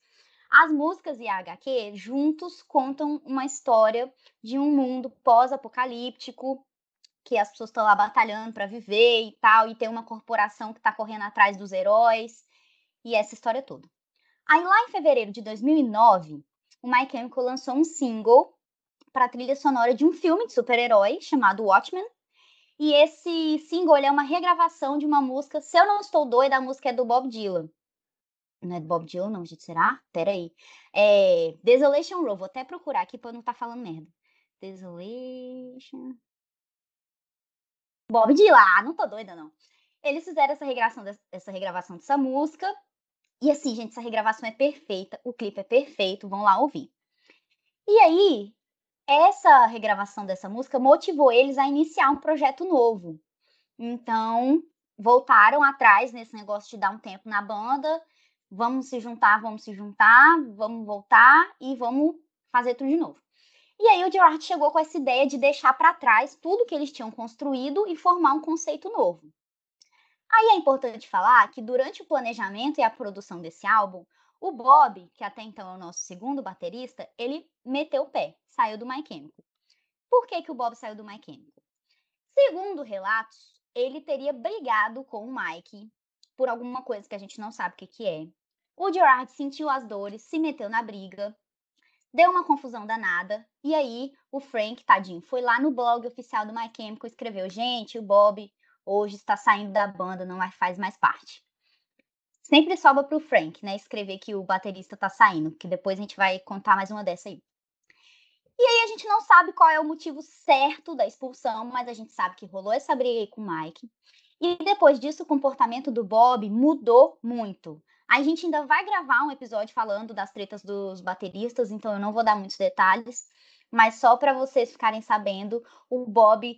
Speaker 1: As músicas e a HQ juntos contam uma história de um mundo pós-apocalíptico, que as pessoas estão lá batalhando para viver e tal, e tem uma corporação que está correndo atrás dos heróis, e essa história toda. Aí lá em fevereiro de 2009, o My Chemical lançou um single para a trilha sonora de um filme de super-herói chamado Watchmen. E esse single é uma regravação de uma música, se eu não estou doida, a música é do Bob Dylan. Não é do Bob Dylan, não, gente, será? Pera aí. É Desolation Row, vou até procurar aqui eu não estar tá falando merda. Desolation... Bob Dylan, ah, não tô doida, não. Eles fizeram essa regravação, essa regravação dessa música. E assim, gente, essa regravação é perfeita, o clipe é perfeito, vão lá ouvir. E aí, essa regravação dessa música motivou eles a iniciar um projeto novo. Então, voltaram atrás nesse negócio de dar um tempo na banda Vamos se juntar, vamos se juntar, vamos voltar e vamos fazer tudo de novo. E aí o Gerard chegou com essa ideia de deixar para trás tudo que eles tinham construído e formar um conceito novo. Aí é importante falar que durante o planejamento e a produção desse álbum, o Bob, que até então é o nosso segundo baterista, ele meteu o pé, saiu do My Chemical. Por que, que o Bob saiu do My Chemical? Segundo relatos, ele teria brigado com o Mike por alguma coisa que a gente não sabe o que, que é. O Gerard sentiu as dores, se meteu na briga, deu uma confusão danada, e aí o Frank, tadinho, foi lá no blog oficial do My Chemical e escreveu: Gente, o Bob hoje está saindo da banda, não faz mais parte. Sempre sobra pro Frank, né, escrever que o baterista tá saindo, que depois a gente vai contar mais uma dessa aí. E aí a gente não sabe qual é o motivo certo da expulsão, mas a gente sabe que rolou essa briga aí com o Mike. E depois disso, o comportamento do Bob mudou muito. A gente ainda vai gravar um episódio falando das tretas dos bateristas, então eu não vou dar muitos detalhes. Mas só para vocês ficarem sabendo, o Bob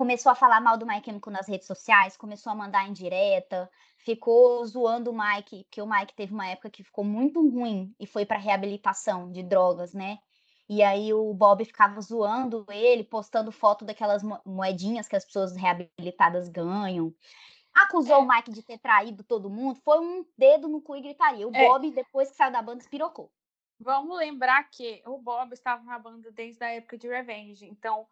Speaker 1: começou a falar mal do Mike Chemical nas redes sociais, começou a mandar indireta, ficou zoando o Mike, que o Mike teve uma época que ficou muito ruim e foi para reabilitação de drogas, né? E aí o Bob ficava zoando ele, postando foto daquelas moedinhas que as pessoas reabilitadas ganham. Acusou é. o Mike de ter traído todo mundo, foi um dedo no cu e gritaria. O é. Bob, depois que saiu da banda, espirocou.
Speaker 2: Vamos lembrar que o Bob estava na banda desde a época de Revenge, então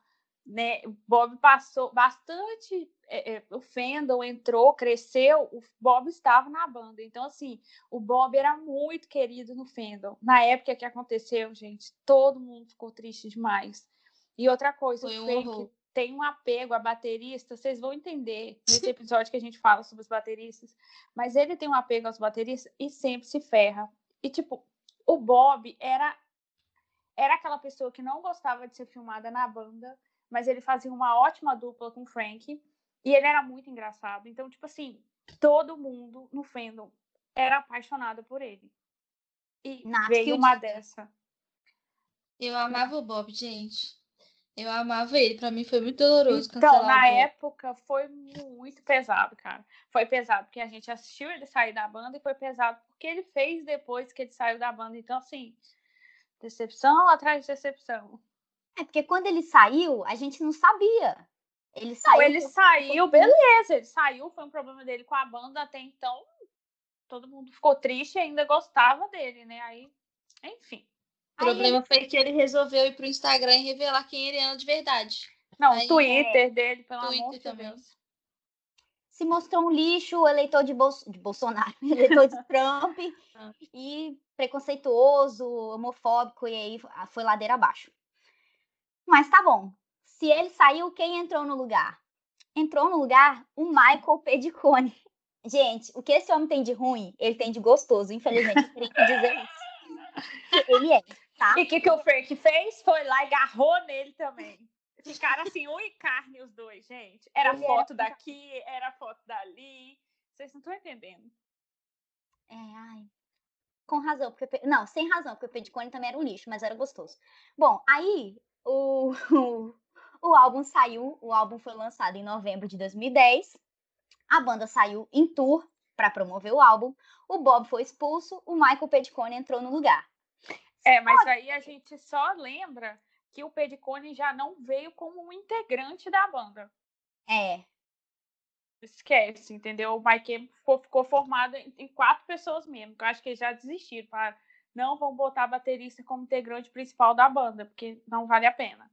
Speaker 2: né, o Bob passou bastante. É, é, o Fandom entrou, cresceu, o Bob estava na banda. Então, assim, o Bob era muito querido no Fandom. Na época que aconteceu, gente, todo mundo ficou triste demais. E outra coisa, Foi o Fake tem um apego a baterista, vocês vão entender nesse episódio que a gente fala sobre os bateristas, mas ele tem um apego aos bateristas e sempre se ferra. E, tipo, o Bob era era aquela pessoa que não gostava de ser filmada na banda, mas ele fazia uma ótima dupla com o Frank e ele era muito engraçado. Então, tipo assim, todo mundo no fandom era apaixonado por ele. E Nath, veio uma dessa.
Speaker 3: Eu amava o Bob, gente. Eu amava ele. Pra mim foi muito doloroso.
Speaker 2: Então, na época foi muito pesado, cara. Foi pesado porque a gente assistiu ele sair da banda e foi pesado porque ele fez depois que ele saiu da banda. Então, assim, decepção atrás de decepção.
Speaker 1: É porque quando ele saiu, a gente não sabia.
Speaker 2: Ele saiu. Não, ele saiu, beleza. Ele saiu, foi um problema dele com a banda até então. Todo mundo ficou triste e ainda gostava dele, né? Aí, enfim.
Speaker 3: O problema ele... foi que ele resolveu ir pro Instagram e revelar quem ele era de verdade.
Speaker 2: Não, o Twitter é... dele, pelo Twitter amor de também. Deus.
Speaker 1: Se mostrou um lixo, eleitor de, Bol... de Bolsonaro, eleitor de Trump, ah. e preconceituoso, homofóbico, e aí foi ladeira abaixo. Mas tá bom. Se ele saiu, quem entrou no lugar? Entrou no lugar o Michael Pedicone. Gente, o que esse homem tem de ruim, ele tem de gostoso, infelizmente, tenho que dizer isso. Ele é, tá?
Speaker 2: E o que, que o Frank fez? Foi lá e agarrou nele também. Ficaram assim, e carne os dois, gente. Era ele foto era... daqui, era foto dali. Vocês não estão entendendo.
Speaker 1: É, ai. Com razão, porque. Não, sem razão, porque o Pedicone também era um lixo, mas era gostoso. Bom, aí o, o, o álbum saiu, o álbum foi lançado em novembro de 2010. A banda saiu em tour para promover o álbum. O Bob foi expulso, o Michael Pedicone entrou no lugar.
Speaker 2: É, mas aí a gente só lembra que o Pedicone já não veio como um integrante da banda.
Speaker 1: É.
Speaker 2: Esquece, entendeu? O Mike ficou, ficou formado em quatro pessoas mesmo. Eu acho que eles já desistiram. Para não vão botar baterista como integrante principal da banda, porque não vale a pena.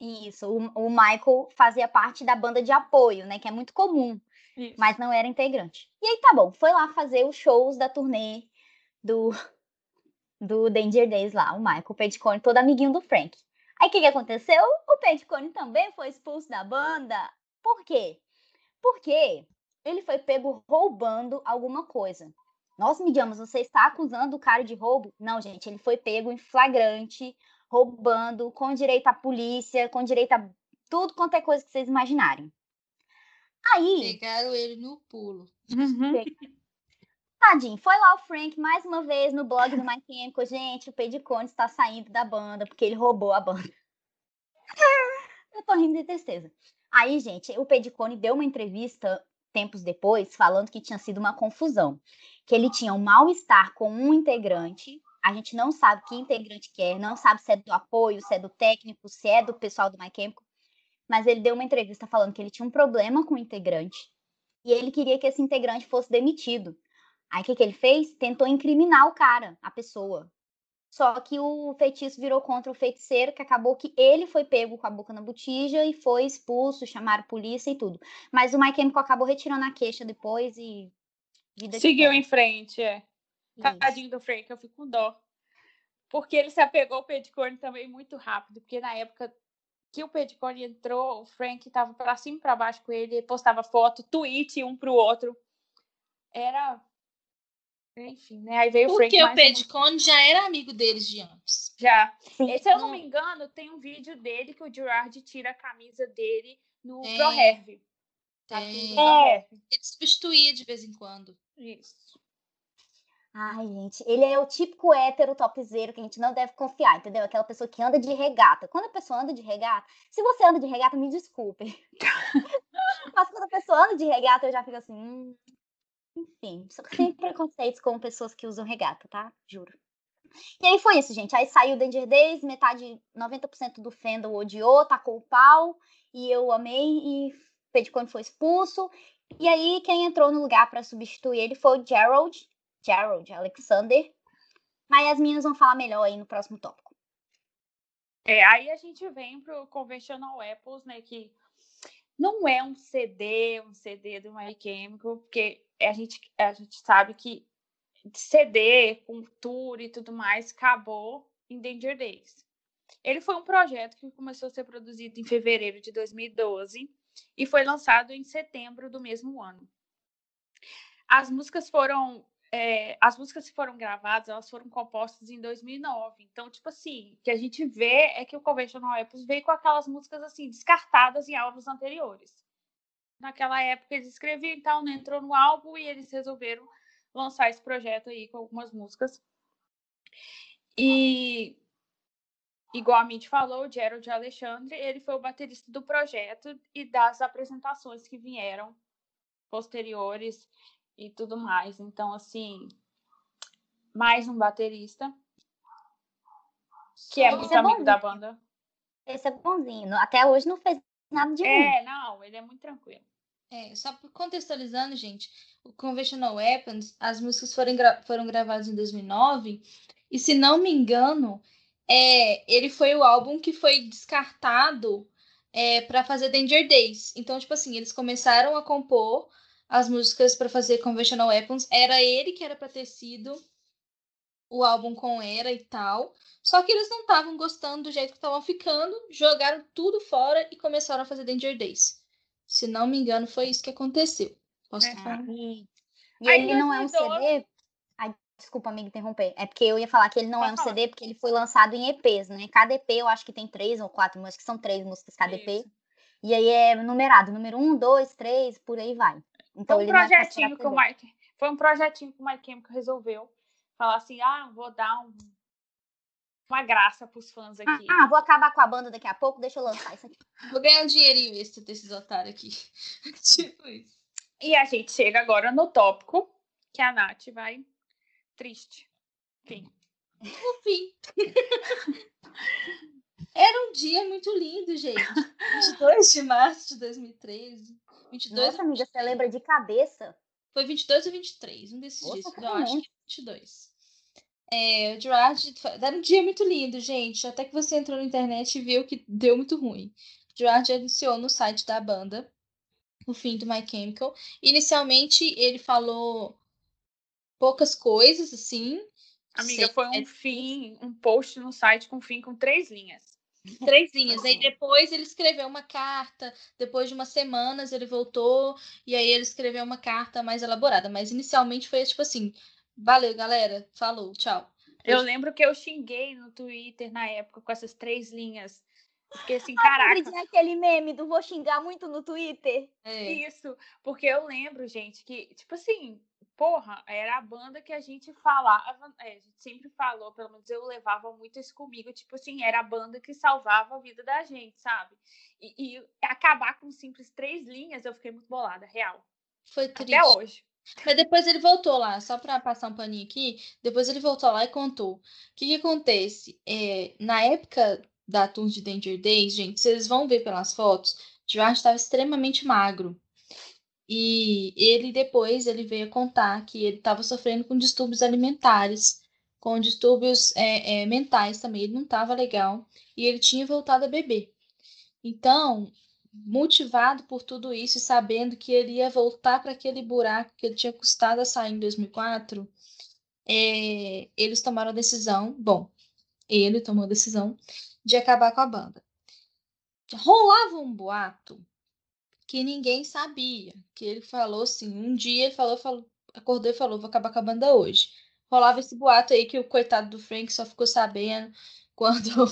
Speaker 1: Isso, o, o Michael fazia parte da banda de apoio, né? Que é muito comum, Isso. mas não era integrante. E aí tá bom, foi lá fazer os shows da turnê do, do Danger Days lá, o Michael Pedicone, todo amiguinho do Frank. Aí o que, que aconteceu? O Pedicone também foi expulso da banda. Por quê? Porque ele foi pego roubando alguma coisa. Nossa, Midiamas, você está acusando o cara de roubo? Não, gente, ele foi pego em flagrante, roubando, com direito à polícia, com direito a tudo quanto é coisa que vocês imaginarem. Aí.
Speaker 3: Pegaram ele no pulo.
Speaker 1: Uhum. Tadinho, foi lá o Frank mais uma vez no blog do My Chemical. Gente, o Pedicone está saindo da banda porque ele roubou a banda. Eu tô rindo de tristeza. Aí, gente, o Pedicone deu uma entrevista tempos depois falando que tinha sido uma confusão que ele tinha um mal-estar com um integrante. A gente não sabe que integrante que é, não sabe se é do apoio, se é do técnico, se é do pessoal do MyChemical. Mas ele deu uma entrevista falando que ele tinha um problema com o integrante e ele queria que esse integrante fosse demitido. Aí o que, que ele fez? Tentou incriminar o cara, a pessoa. Só que o feitiço virou contra o feiticeiro, que acabou que ele foi pego com a boca na botija e foi expulso, chamaram polícia e tudo. Mas o Mike Chemical acabou retirando a queixa depois e
Speaker 2: Vida Seguiu em frente, é. Isso. Tadinho do Frank, eu fico com dó. Porque ele se apegou ao Pedicone também muito rápido, porque na época que o Pedicone entrou, o Frank estava para cima e para baixo com ele, postava foto, tweet um para o outro. Era. Enfim, né? Aí veio
Speaker 3: o
Speaker 2: Frank.
Speaker 3: Porque o Pedicone um... já era amigo deles de antes.
Speaker 2: Já. Sim. Se eu não me engano, tem um vídeo dele que o Gerard tira a camisa dele no é. Pro Herve.
Speaker 3: Tem. É. Ele substituía de vez em quando.
Speaker 2: Isso.
Speaker 1: Ai, gente, ele é o típico hétero topzera que a gente não deve confiar, entendeu? Aquela pessoa que anda de regata. Quando a pessoa anda de regata, se você anda de regata, me desculpe. Mas quando a pessoa anda de regata, eu já fico assim. Hum... Enfim, sem preconceitos com pessoas que usam regata, tá? Juro. E aí foi isso, gente. Aí saiu o Danger Days, metade, 90% do fandom odiou, tacou o pau, e eu amei, e Pedicone foi expulso. E aí, quem entrou no lugar para substituir ele foi o Gerald, Gerald Alexander. Mas as minhas vão falar melhor aí no próximo tópico.
Speaker 2: É, aí a gente vem pro Conventional Apples, né, que não é um CD, um CD do My Chemical, porque a gente, a gente sabe que CD, tour e tudo mais, acabou em Danger Days. Ele foi um projeto que começou a ser produzido em fevereiro de 2012 e foi lançado em setembro do mesmo ano. As músicas foram é, as músicas que foram gravadas, elas foram compostas em 2009. Então, tipo assim, o que a gente vê é que o Conventional Apples veio com aquelas músicas assim descartadas em álbuns anteriores. Naquela época eles escreviam e tal, não entrou no álbum e eles resolveram lançar esse projeto aí com algumas músicas. E igual a Mitch falou, o Gerald Alexandre, ele foi o baterista do projeto e das apresentações que vieram posteriores e tudo mais. Então, assim, mais um baterista que é muito é amigo da banda.
Speaker 1: Esse é bonzinho. Até hoje não fez nada de ruim.
Speaker 2: É, não, ele é muito tranquilo.
Speaker 3: É, só contextualizando, gente, o Conventional Weapons, as músicas foram, gra foram gravadas em 2009, e se não me engano, é, ele foi o álbum que foi descartado é, para fazer Danger Days. Então, tipo assim, eles começaram a compor as músicas para fazer Conventional Weapons. Era ele que era para ter sido o álbum com Era e tal. Só que eles não estavam gostando do jeito que estavam ficando, jogaram tudo fora e começaram a fazer Danger Days. Se não me engano, foi isso que aconteceu. Posso é. falar?
Speaker 1: E, e ele não é um CD. Ai, desculpa, amigo, interromper. É porque eu ia falar que ele não Pode é um falar. CD porque ele foi lançado em EPs, né? Cada EP eu acho que tem três ou quatro, mas que são três músicas cada EP. Isso. E aí é numerado, número um, dois, três, por aí vai.
Speaker 2: Então, foi um é projetinho que o Mike, foi um projetinho que o Mike Chemical resolveu falar assim, ah, vou dar um, uma graça pros fãs aqui.
Speaker 1: Ah, vou acabar com a banda daqui a pouco, deixa eu lançar isso aqui.
Speaker 3: Vou ganhar um dinheirinho extra desses otários aqui. tipo isso.
Speaker 2: E a gente chega agora no tópico que a Nath vai triste. Fim.
Speaker 3: O fim. Era um dia muito lindo, gente. 22 de março de 2013. 22
Speaker 1: Nossa, amiga, você lembra de cabeça?
Speaker 3: Foi 22 ou 23, um desses dias. Eu acho que é 22. É, o Gerard era um dia muito lindo, gente. Até que você entrou na internet e viu que deu muito ruim. O Gerard anunciou no site da banda o fim do My Chemical. Inicialmente, ele falou poucas coisas, assim.
Speaker 2: Amiga, foi um fim, um post no site com fim com três linhas.
Speaker 3: Três linhas. Aí depois ele escreveu uma carta. Depois de umas semanas ele voltou. E aí ele escreveu uma carta mais elaborada. Mas inicialmente foi tipo assim: valeu, galera. Falou, tchau.
Speaker 2: Eu lembro que eu xinguei no Twitter na época com essas três linhas. Fiquei assim, caraca.
Speaker 1: Aquele meme do vou xingar muito no Twitter.
Speaker 2: É. Isso, porque eu lembro, gente, que, tipo assim, porra, era a banda que a gente falava, é, a gente sempre falou, pelo menos eu levava muito isso comigo, tipo assim, era a banda que salvava a vida da gente, sabe? E, e acabar com simples três linhas, eu fiquei muito bolada, real.
Speaker 3: Foi triste.
Speaker 2: Até hoje.
Speaker 3: Mas depois ele voltou lá, só para passar um paninho aqui, depois ele voltou lá e contou. O que, que acontece? É, na época da Tour de Danger Days, gente, vocês vão ver pelas fotos, George estava extremamente magro. E ele depois ele veio contar que ele estava sofrendo com distúrbios alimentares, com distúrbios é, é, mentais também. Ele não estava legal e ele tinha voltado a beber. Então, motivado por tudo isso e sabendo que ele ia voltar para aquele buraco que ele tinha custado a sair em 2004, é, eles tomaram a decisão. Bom, ele tomou a decisão de acabar com a banda. Rolava um boato que ninguém sabia. Que ele falou assim, um dia ele falou, falou acordou e falou, vou acabar com a banda hoje. Rolava esse boato aí que o coitado do Frank só ficou sabendo quando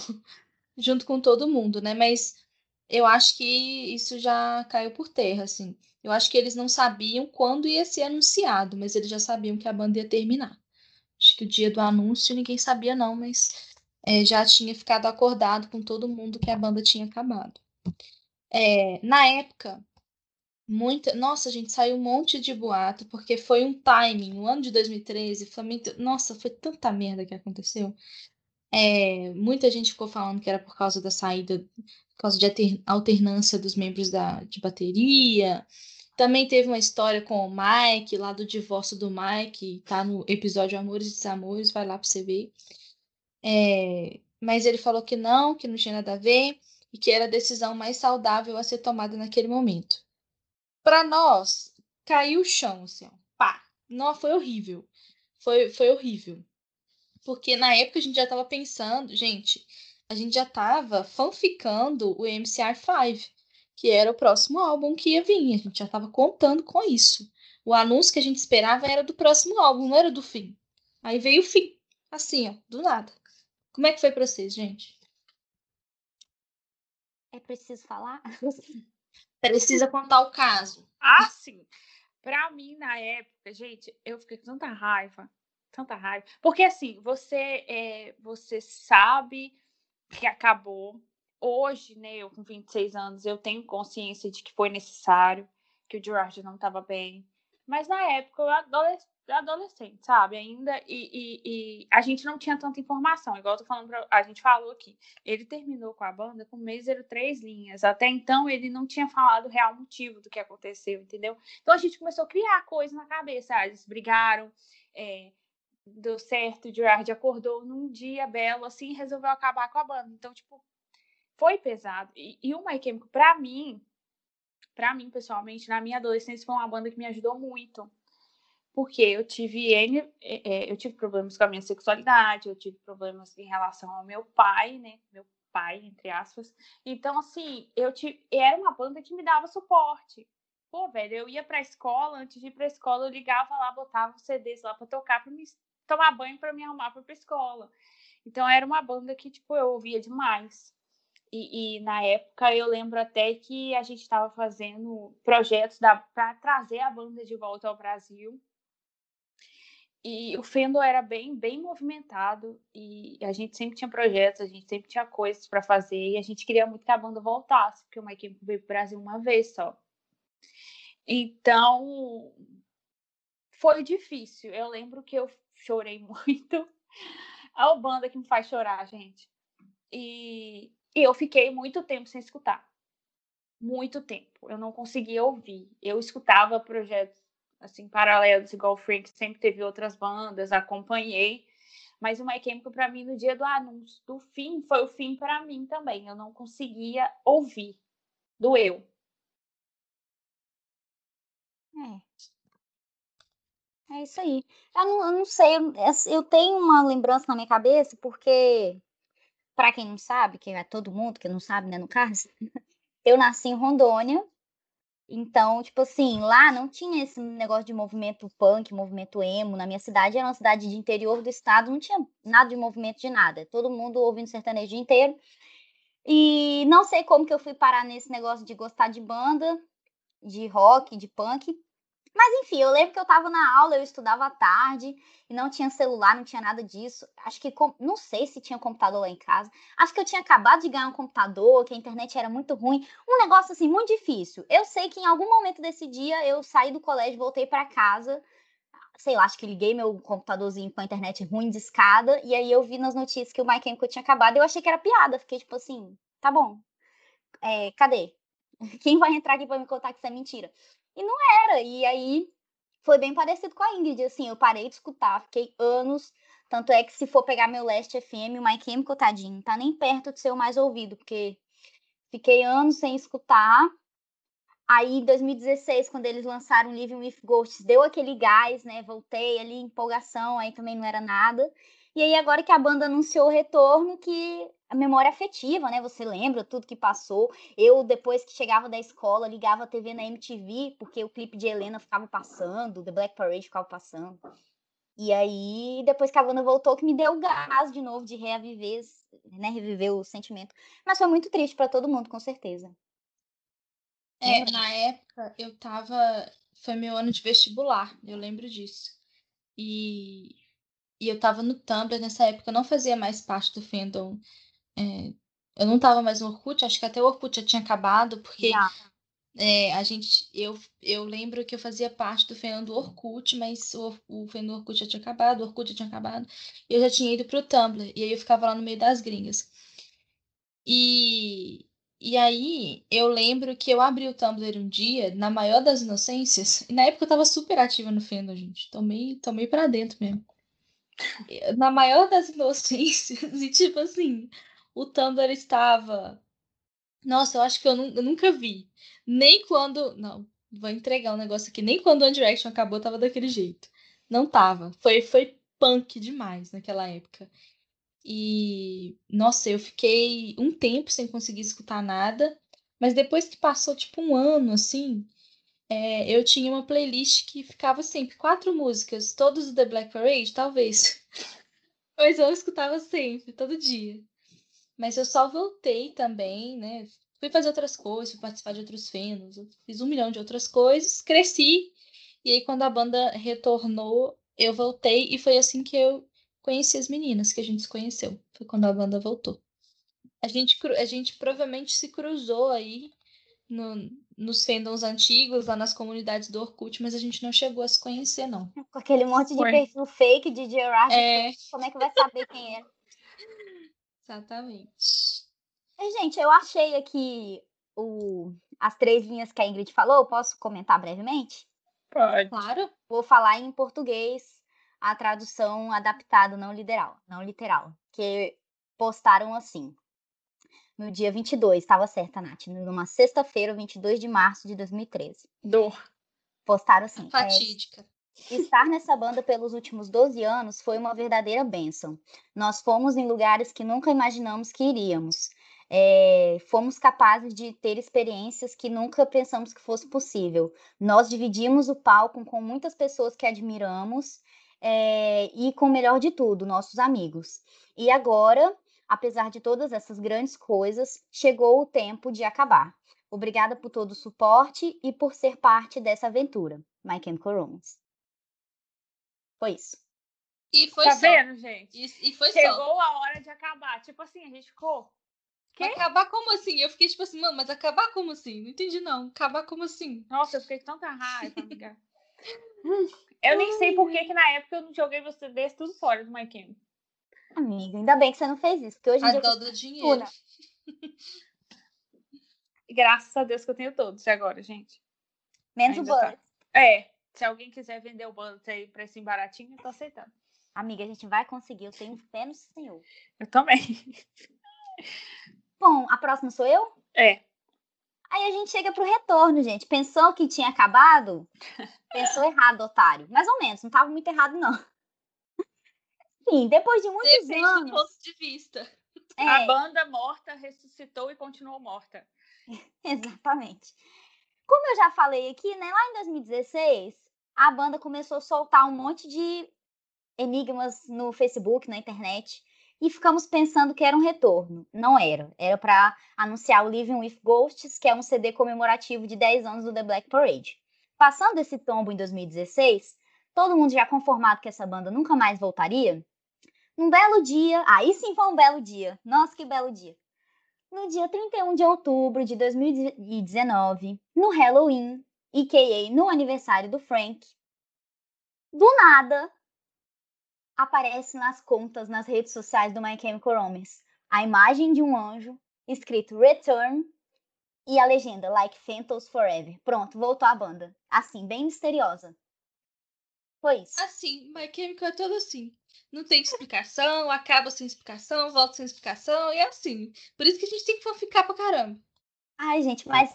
Speaker 3: junto com todo mundo, né? Mas eu acho que isso já caiu por terra, assim. Eu acho que eles não sabiam quando ia ser anunciado, mas eles já sabiam que a banda ia terminar. acho que o dia do anúncio ninguém sabia não, mas é, já tinha ficado acordado com todo mundo que a banda tinha acabado. É, na época, muita. Nossa, gente, saiu um monte de boato, porque foi um timing. No ano de 2013, foi muito. Nossa, foi tanta merda que aconteceu. É, muita gente ficou falando que era por causa da saída, por causa de alternância dos membros da, de bateria. Também teve uma história com o Mike, lá do divórcio do Mike, tá no episódio Amores e Desamores, vai lá pra você ver. É, mas ele falou que não, que não tinha nada a ver e que era a decisão mais saudável a ser tomada naquele momento. Para nós, caiu o chão, assim, ó, pá. Não, foi horrível. Foi, foi horrível. Porque na época a gente já estava pensando, gente, a gente já estava fanficando o MCR5, que era o próximo álbum que ia vir. A gente já estava contando com isso. O anúncio que a gente esperava era do próximo álbum, não era do fim. Aí veio o fim. Assim, ó, do nada. Como é que foi para vocês, gente?
Speaker 1: É preciso falar?
Speaker 3: Precisa contar o caso.
Speaker 2: Ah, sim. Pra mim, na época, gente, eu fiquei com tanta raiva tanta raiva. Porque assim, você é, você sabe que acabou. Hoje, né, eu com 26 anos, eu tenho consciência de que foi necessário, que o Gerard não estava bem. Mas na época eu adolescente, sabe? Ainda, e, e, e, a gente não tinha tanta informação, igual eu tô falando pra, a gente falou aqui. Ele terminou com a banda com Mísero três linhas. Até então ele não tinha falado o real motivo do que aconteceu, entendeu? Então a gente começou a criar coisas na cabeça. Ah, eles brigaram, é, deu certo, o Gerard acordou num dia belo assim e resolveu acabar com a banda. Então, tipo, foi pesado. E, e o My Chemical, pra mim, pra mim, pessoalmente, na minha adolescência, foi uma banda que me ajudou muito. Porque eu tive N, é, é, eu tive problemas com a minha sexualidade, eu tive problemas em relação ao meu pai, né? Meu pai, entre aspas. Então, assim, eu tive, era uma banda que me dava suporte. Pô, velho, eu ia pra escola, antes de ir pra escola, eu ligava lá, botava os CDs lá pra tocar pra me tomar banho para me arrumar para a escola. Então era uma banda que tipo eu ouvia demais. E, e na época eu lembro até que a gente estava fazendo projetos para trazer a banda de volta ao Brasil. E o Fendo era bem, bem movimentado e a gente sempre tinha projetos, a gente sempre tinha coisas para fazer e a gente queria muito que a banda voltasse, porque o Mike veio para o Brasil uma vez só. Então, foi difícil. Eu lembro que eu chorei muito. A banda que me faz chorar, gente. E, e eu fiquei muito tempo sem escutar. Muito tempo. Eu não conseguia ouvir. Eu escutava projetos assim paralelos, igual o Frank sempre teve outras bandas, acompanhei. Mas o My Chemical, para mim, no dia do anúncio do fim, foi o fim para mim também. Eu não conseguia ouvir. Doeu.
Speaker 1: É. É isso aí. Eu não, eu não sei, eu, eu tenho uma lembrança na minha cabeça, porque, para quem não sabe, que é todo mundo que não sabe, né, no caso, eu nasci em Rondônia, então, tipo assim, lá não tinha esse negócio de movimento punk, movimento emo. Na minha cidade era uma cidade de interior do estado, não tinha nada de movimento de nada. Todo mundo ouvindo sertanejo o dia inteiro. E não sei como que eu fui parar nesse negócio de gostar de banda, de rock, de punk. Mas enfim, eu lembro que eu estava na aula, eu estudava à tarde e não tinha celular, não tinha nada disso. Acho que não sei se tinha computador lá em casa. Acho que eu tinha acabado de ganhar um computador, que a internet era muito ruim, um negócio assim muito difícil. Eu sei que em algum momento desse dia eu saí do colégio, voltei para casa, sei lá, acho que liguei meu computadorzinho com a internet ruim de escada e aí eu vi nas notícias que o My Chemical tinha acabado. Eu achei que era piada, fiquei tipo assim, tá bom. É, cadê? Quem vai entrar aqui para me contar que isso é mentira? E não era. E aí foi bem parecido com a Ingrid, assim, eu parei de escutar, fiquei anos. Tanto é que se for pegar meu Last FM, o My Chemical, tadinho, tá nem perto de ser o mais ouvido, porque fiquei anos sem escutar. Aí, em 2016, quando eles lançaram Living with Ghosts, deu aquele gás, né? Voltei ali, empolgação, aí também não era nada. E aí, agora que a banda anunciou o retorno, que a memória afetiva, né? Você lembra tudo que passou. Eu, depois que chegava da escola, ligava a TV na MTV, porque o clipe de Helena ficava passando, The Black Parade ficava passando. E aí, depois que a banda voltou, que me deu gás de novo de reaviver, né? Reviver o sentimento. Mas foi muito triste para todo mundo, com certeza.
Speaker 3: É, na época eu tava. Foi meu ano de vestibular, eu lembro disso. E e eu tava no Tumblr nessa época, eu não fazia mais parte do fandom. É, eu não tava mais no Orkut, acho que até o Orkut já tinha acabado, porque é, a gente, eu, eu lembro que eu fazia parte do fandom do Orkut, mas o, o fandom do Orkut já tinha acabado, o Orkut já tinha acabado, e eu já tinha ido pro Tumblr, e aí eu ficava lá no meio das gringas. E, e aí eu lembro que eu abri o Tumblr um dia, na maior das inocências, e na época eu tava super ativa no fandom, gente, tomei, tomei pra dentro mesmo. Na maior das inocências, e tipo assim, o Tumblr estava. Nossa, eu acho que eu, eu nunca vi. Nem quando. Não, vou entregar um negócio aqui. Nem quando o One Direction acabou, tava daquele jeito. Não tava. Foi, foi punk demais naquela época. E, nossa, eu fiquei um tempo sem conseguir escutar nada. Mas depois que passou, tipo, um ano, assim, é, eu tinha uma playlist que ficava sempre quatro músicas, todos do The Black Parade, talvez. Mas eu escutava sempre, todo dia. Mas eu só voltei também, né? Fui fazer outras coisas, fui participar de outros fandoms, fiz um milhão de outras coisas, cresci. E aí, quando a banda retornou, eu voltei e foi assim que eu conheci as meninas que a gente se conheceu. Foi quando a banda voltou. A gente, a gente provavelmente se cruzou aí no, nos fandoms antigos, lá nas comunidades do Orkut, mas a gente não chegou a se conhecer, não.
Speaker 1: Com aquele monte de Foi. perfil fake de Gerard,
Speaker 3: é...
Speaker 1: como é que vai saber quem é?
Speaker 3: Exatamente.
Speaker 1: E, gente, eu achei aqui o, as três linhas que a Ingrid falou, posso comentar brevemente?
Speaker 2: Pode.
Speaker 3: Claro.
Speaker 1: Vou falar em português a tradução adaptada, não literal, não literal, que postaram assim no dia 22, estava certa, Nath, numa sexta-feira, 22 de março de 2013.
Speaker 2: Dor.
Speaker 1: Postaram assim.
Speaker 3: Fatídica.
Speaker 1: É, estar nessa banda pelos últimos 12 anos foi uma verdadeira bênção. Nós fomos em lugares que nunca imaginamos que iríamos. É, fomos capazes de ter experiências que nunca pensamos que fosse possível. Nós dividimos o palco com muitas pessoas que admiramos é, e, com o melhor de tudo, nossos amigos. E agora apesar de todas essas grandes coisas, chegou o tempo de acabar. Obrigada por todo o suporte e por ser parte dessa aventura. My Chemical Romance. Foi isso.
Speaker 3: E foi
Speaker 2: tá
Speaker 3: só.
Speaker 2: vendo, gente?
Speaker 3: E, e foi
Speaker 2: Chegou
Speaker 3: só.
Speaker 2: a hora de acabar. Tipo assim, a gente ficou.
Speaker 3: Acabar como assim? Eu fiquei tipo assim, mano, mas acabar como assim? Não entendi, não. Acabar como assim?
Speaker 2: Nossa, eu fiquei com tanta raiva, amiga. eu nem sei por que, que na época eu não joguei você desse tudo fora do My Chemical.
Speaker 1: Amiga, ainda bem que você não fez isso, porque hoje em
Speaker 3: a
Speaker 1: dia.
Speaker 3: dó do dinheiro.
Speaker 2: Graças a Deus que eu tenho todos agora, gente.
Speaker 1: Menos Ainda o Bullet.
Speaker 2: Tá. É, se alguém quiser vender o Bullet aí pra esse baratinho, eu tô aceitando.
Speaker 1: Amiga, a gente vai conseguir, eu tenho fé no senhor.
Speaker 2: Eu também.
Speaker 1: Bom, a próxima sou eu?
Speaker 2: É.
Speaker 1: Aí a gente chega pro retorno, gente. Pensou que tinha acabado? Pensou errado, otário. Mais ou menos, não tava muito errado, não. Sim, depois de muitos
Speaker 3: Depende
Speaker 1: anos.
Speaker 3: do ponto de vista.
Speaker 1: É,
Speaker 2: A banda morta ressuscitou e continuou morta.
Speaker 1: exatamente. Como eu já falei aqui, né? Lá em 2016, a banda começou a soltar um monte de enigmas no Facebook, na internet, e ficamos pensando que era um retorno. Não era. Era para anunciar o Living with Ghosts, que é um CD comemorativo de 10 anos do The Black Parade. Passando esse tombo em 2016, todo mundo já conformado que essa banda nunca mais voltaria, um belo dia, aí sim foi um belo dia. Nossa, que belo dia. No dia 31 de outubro de 2019, no Halloween, a.k.a. no aniversário do Frank, do nada aparece nas contas nas redes sociais do My Chemical Romance a imagem de um anjo escrito Return e a legenda Like Phantoms Forever. Pronto, voltou a banda. Assim, bem misteriosa. Foi isso.
Speaker 3: Assim, My Chemical é todo assim. Não tem explicação, acaba sem explicação, volta sem explicação, e é assim. Por isso que a gente tem que ficar pra caramba.
Speaker 1: Ai, gente, mas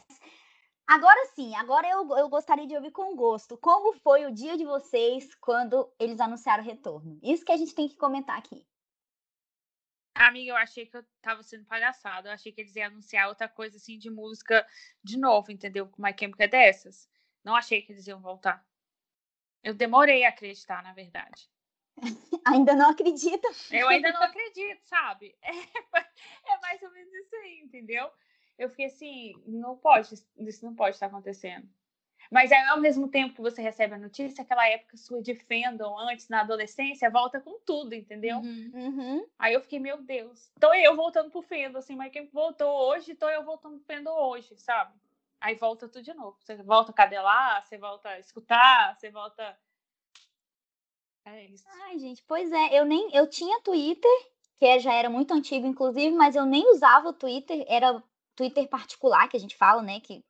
Speaker 1: agora sim, agora eu, eu gostaria de ouvir com gosto. Como foi o dia de vocês quando eles anunciaram o retorno? Isso que a gente tem que comentar aqui.
Speaker 2: Amiga, eu achei que eu tava sendo palhaçada. Eu achei que eles iam anunciar outra coisa assim de música de novo, entendeu? Com My Chemical é dessas. Não achei que eles iam voltar. Eu demorei a acreditar, na verdade.
Speaker 1: Ainda não acredita?
Speaker 2: Eu ainda não acredito, sabe? É, é, mais ou menos isso aí, entendeu? Eu fiquei assim, não pode, isso não pode estar acontecendo. Mas aí, ao mesmo tempo que você recebe a notícia, aquela época sua de fandom antes, na adolescência, volta com tudo, entendeu?
Speaker 1: Uhum. uhum.
Speaker 2: Aí eu fiquei, meu Deus. Tô eu voltando pro fandom, assim, mas quem voltou hoje, tô eu voltando pro fandom hoje, sabe? Aí volta tudo de novo. Você volta a cadelar, você volta a escutar, você volta. É isso.
Speaker 1: Ai, gente, pois é. Eu nem. Eu tinha Twitter, que já era muito antigo, inclusive, mas eu nem usava o Twitter. Era Twitter particular que a gente fala, né? Que,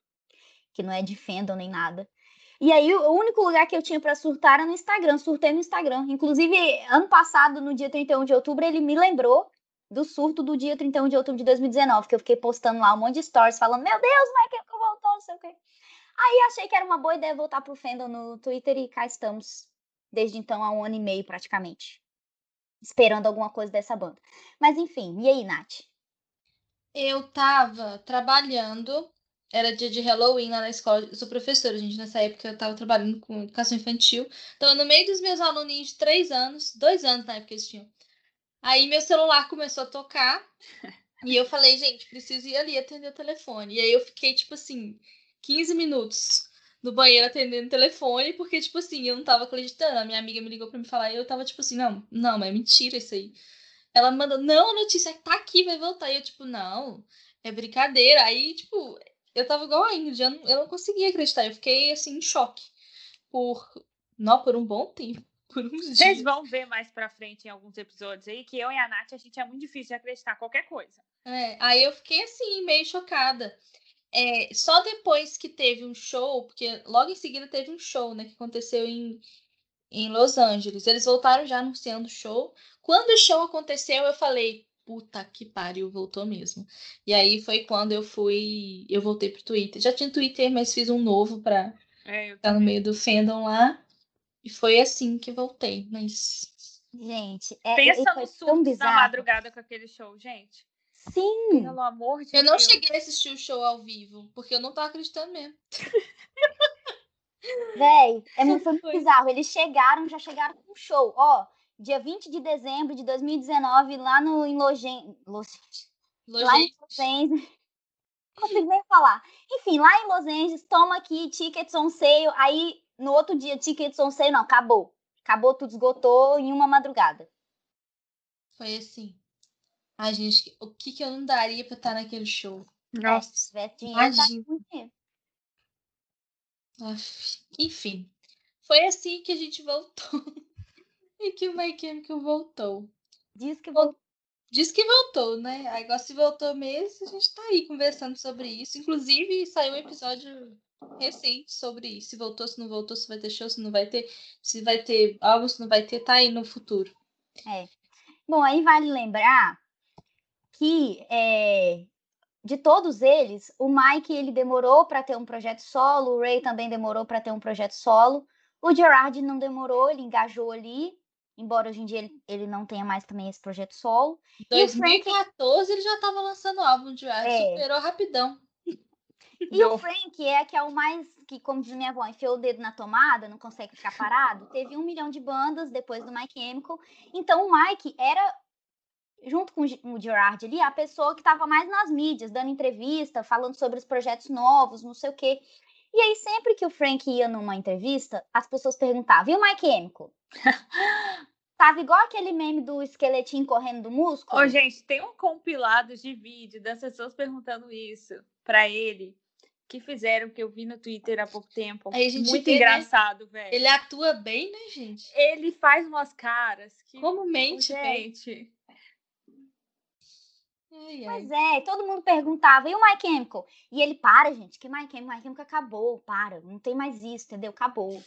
Speaker 1: que não é de fandom nem nada. E aí, o único lugar que eu tinha para surtar era no Instagram. Surtei no Instagram. Inclusive, ano passado, no dia 31 de outubro, ele me lembrou do surto do dia 31 de outubro de 2019, que eu fiquei postando lá um monte de stories falando: Meu Deus, Michael voltou, não sei o quê. Aí achei que era uma boa ideia voltar pro fandom no Twitter e cá estamos. Desde então, há um ano e meio praticamente. Esperando alguma coisa dessa banda. Mas enfim, e aí, Nath?
Speaker 3: Eu tava trabalhando, era dia de Halloween lá na escola. Eu sou professora, gente. Nessa época eu tava trabalhando com educação infantil. Então, no meio dos meus aluninhos de três anos, dois anos na época eles tinham. Aí meu celular começou a tocar. e eu falei, gente, preciso ir ali atender o telefone. E aí eu fiquei, tipo assim, 15 minutos no banheiro atendendo o telefone, porque, tipo assim, eu não tava acreditando. A minha amiga me ligou pra me falar e eu tava, tipo assim, não, não, mas é mentira isso aí. Ela me mandou, não, a notícia tá aqui, vai voltar. E eu, tipo, não, é brincadeira. Aí, tipo, eu tava igual a Ingrid, eu não, eu não conseguia acreditar. Eu fiquei, assim, em choque. Por, não, por um bom tempo. Por uns
Speaker 2: dias. Vocês vão ver mais pra frente em alguns episódios aí que eu e a Nath, a gente é muito difícil de acreditar qualquer coisa.
Speaker 3: É, aí eu fiquei assim, meio chocada. É, só depois que teve um show, porque logo em seguida teve um show, né, que aconteceu em, em Los Angeles. Eles voltaram já anunciando o show. Quando o show aconteceu, eu falei, puta que pariu, voltou mesmo. E aí foi quando eu fui, eu voltei pro Twitter. Já tinha Twitter, mas fiz um novo pra é, estar no meio do fandom lá. E foi assim que voltei, mas...
Speaker 1: Gente, é,
Speaker 2: Pensa no surto da madrugada com aquele show, gente.
Speaker 1: Sim.
Speaker 2: Pelo amor de
Speaker 3: eu
Speaker 2: Deus.
Speaker 3: Eu não cheguei a assistir o show ao vivo, porque eu não tava acreditando mesmo.
Speaker 1: Véi, é muito, foi muito bizarro. Eles chegaram, já chegaram com o show. Ó, dia 20 de dezembro de 2019, lá no, em Logen... Los... Lá em Los Angeles. Não consigo nem falar. Enfim, lá em Los Angeles, toma aqui, tickets on sale. Aí, no outro dia, tickets on sale, não, acabou. Acabou, tudo esgotou em uma madrugada.
Speaker 3: Foi assim. Ai, gente, o que, que eu não daria pra estar naquele show?
Speaker 1: Nossa, se dinheiro, tá
Speaker 3: Enfim, foi assim que a gente voltou. e que o My Chemical voltou.
Speaker 1: Diz que voltou.
Speaker 3: Diz que voltou, né? Agora se voltou mesmo, a gente tá aí conversando sobre isso. Inclusive, saiu um episódio recente sobre. Se voltou, se não voltou, se vai ter show, se não vai ter, se vai ter algo, se não vai ter, tá aí no futuro.
Speaker 1: É. Bom, aí vale lembrar que é, de todos eles, o Mike ele demorou para ter um projeto solo, o Ray também demorou para ter um projeto solo, o Gerard não demorou, ele engajou ali, embora hoje em dia ele, ele não tenha mais também esse projeto solo.
Speaker 3: Em 2014 Frank... ele já estava lançando álbum de arte, é. superou rapidão.
Speaker 1: E o Frank é que é o mais, que como diz minha avó, enfiou o dedo na tomada, não consegue ficar parado. Teve um milhão de bandas depois do Mike Chemical. Então o Mike era junto com o Gerard ali, a pessoa que estava mais nas mídias, dando entrevista, falando sobre os projetos novos, não sei o quê. E aí, sempre que o Frank ia numa entrevista, as pessoas perguntavam, e o Mike Emico? Tava igual aquele meme do esqueletinho correndo do músculo.
Speaker 2: Ô, gente, tem um compilado de vídeo das pessoas perguntando isso para ele, que fizeram, que eu vi no Twitter há pouco tempo. Aí, Muito vê, né? engraçado, né? velho.
Speaker 3: Ele atua bem, né, gente?
Speaker 2: Ele faz umas caras que.
Speaker 3: Como mente,
Speaker 2: gente.
Speaker 1: Ai, Pois é, todo mundo perguntava, e o My Chemical? E ele, para, gente, que My Chemical, My Chemical acabou, para, não tem mais isso, entendeu? Acabou.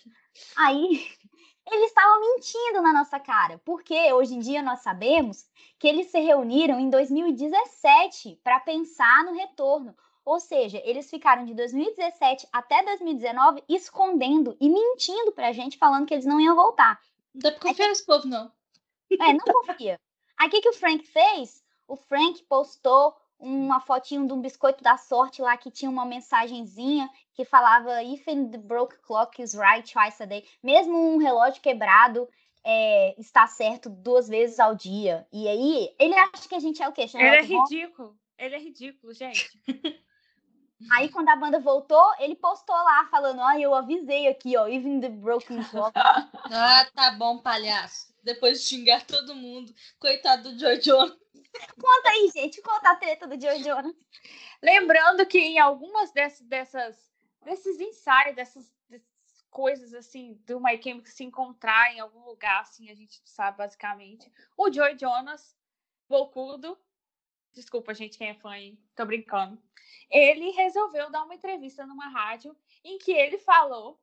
Speaker 1: Aí, eles estavam mentindo na nossa cara, porque hoje em dia nós sabemos que eles se reuniram em 2017 para pensar no retorno. Ou seja, eles ficaram de 2017 até 2019 escondendo e mentindo pra gente, falando que eles não iam voltar.
Speaker 3: Não dá pra confiar nesse povo, não.
Speaker 1: É, não confia. Aí o que, que o Frank fez? O Frank postou uma fotinho de um biscoito da sorte lá que tinha uma mensagenzinha que falava If the broke clock is right twice a day. Mesmo um relógio quebrado é, está certo duas vezes ao dia. E aí, ele acha que a gente é o quê?
Speaker 2: Ele é ridículo. Ele é ridículo, gente.
Speaker 1: Aí, quando a banda voltou, ele postou lá, falando, ó, eu avisei aqui, ó, even the broken clock.
Speaker 3: ah, tá bom, palhaço. Depois de xingar todo mundo. Coitado do Joy Jonas.
Speaker 1: Conta aí, gente, conta a treta do Joy Jonas.
Speaker 2: Lembrando que em algumas dessas, dessas desses ensaios, dessas, dessas coisas assim, do My Chemical se encontrar em algum lugar, assim, a gente sabe basicamente. O Joy Jonas, Volcudo, desculpa, gente, quem é fã aí, tô brincando. Ele resolveu dar uma entrevista numa rádio em que ele falou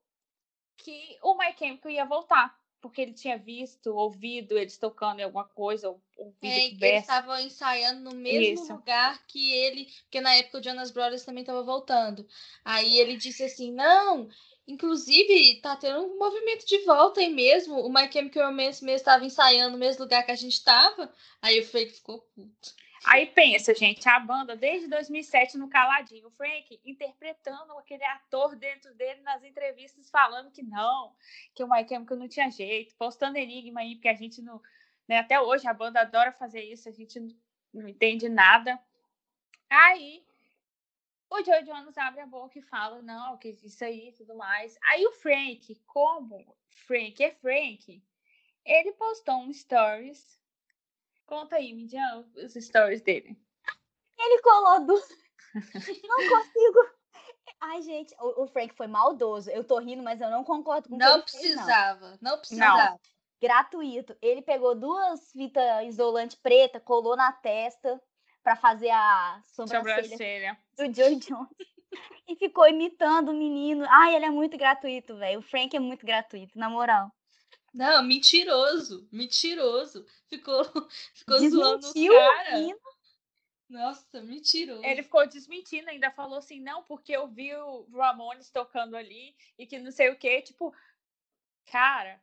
Speaker 2: que o My Chemical ia voltar porque ele tinha visto, ouvido eles tocando em alguma coisa, ou ouvido
Speaker 3: é, que eles estavam ensaiando no mesmo Isso. lugar que ele, porque na época o Jonas Brothers também estava voltando. Aí ele disse assim, não, inclusive tá tendo um movimento de volta aí mesmo, o My Chemical Romance mesmo estava ensaiando no mesmo lugar que a gente estava, aí o Fake ficou puto.
Speaker 2: Aí pensa, gente, a banda desde 2007 no Caladinho, o Frank interpretando aquele ator dentro dele nas entrevistas falando que não, que o My Chemical não tinha jeito, postando enigma aí, porque a gente não, né, até hoje a banda adora fazer isso, a gente não, entende nada. Aí o Joe Jonas abre a boca e fala, não, que isso aí e tudo mais. Aí o Frank, como Frank é Frank, ele postou um stories Conta aí, Midian, os stories dele.
Speaker 1: Ele colou do. não consigo. Ai, gente, o, o, Frank foi maldoso. Eu tô rindo, mas eu não concordo com
Speaker 3: não precisava, fez, não. não precisava. Não.
Speaker 1: Gratuito. Ele pegou duas fitas isolante preta, colou na testa para fazer a sobrancelha, sobrancelha. do Joe Jones. e ficou imitando o menino. Ai, ele é muito gratuito, velho. O Frank é muito gratuito, na moral.
Speaker 3: Não, mentiroso, mentiroso. Ficou, ficou zoando o cara. Nossa, mentiroso.
Speaker 2: Ele ficou desmentindo, ainda falou assim, não, porque eu vi o Ramones tocando ali e que não sei o que, tipo, cara.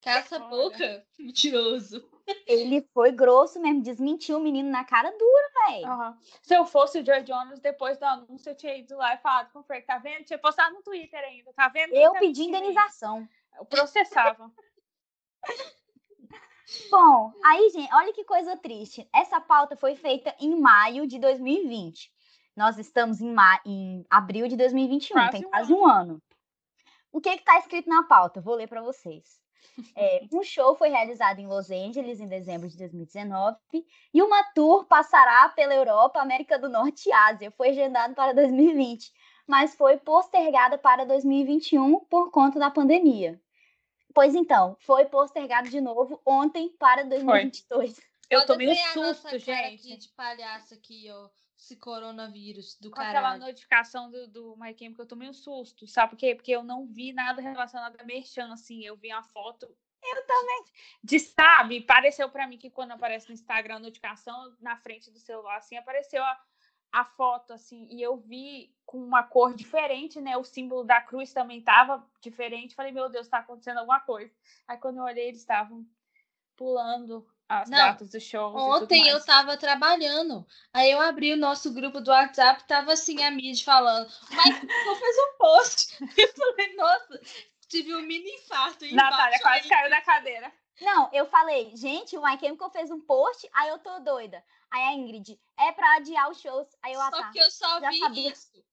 Speaker 3: Caça a boca, mentiroso.
Speaker 1: Ele foi grosso mesmo, desmentiu o menino na cara dura, velho.
Speaker 2: Uhum. Se eu fosse o Joe Jonas, depois do anúncio, eu tinha ido lá e falado com o Frank, tá vendo? Tinha postado no Twitter ainda, tá vendo?
Speaker 1: Eu tá pedi indenização.
Speaker 2: Eu processava.
Speaker 1: Bom, aí, gente, olha que coisa triste. Essa pauta foi feita em maio de 2020. Nós estamos em, ma... em abril de 2021, quase tem quase um ano. O que está escrito na pauta? Vou ler para vocês. É, um show foi realizado em Los Angeles em dezembro de 2019 e uma tour passará pela Europa, América do Norte e Ásia. Foi agendado para 2020, mas foi postergada para 2021 por conta da pandemia. Pois então, foi postergado de novo ontem para 2022. Foi.
Speaker 2: Eu tomei um susto, gente.
Speaker 3: de palhaço aqui, ó. Esse coronavírus do
Speaker 2: Com
Speaker 3: caralho.
Speaker 2: aquela notificação do, do My Chemical, eu tomei um susto. Sabe por quê? Porque eu não vi nada relacionado a Merchan, assim. Eu vi uma foto
Speaker 1: eu também.
Speaker 2: De sabe, pareceu para mim que quando aparece no Instagram a notificação na frente do celular, assim, apareceu a, a foto, assim, e eu vi com uma cor diferente, né? O símbolo da cruz também tava diferente. Falei, meu Deus, tá acontecendo alguma coisa. Aí quando eu olhei, eles estavam pulando as Não, datas do show.
Speaker 3: Ontem eu tava trabalhando. Aí eu abri o nosso grupo do WhatsApp, tava assim a Mid falando, mas eu fiz um post. Eu falei, nossa, tive um mini infarto.
Speaker 2: Natália quase aí. caiu da cadeira.
Speaker 1: Não, eu falei, gente, o My Chemical fez um post, aí eu tô doida. Aí a Ingrid, é pra adiar os shows. Aí eu,
Speaker 3: só
Speaker 1: ah, tá,
Speaker 3: que eu só vi sabia. isso.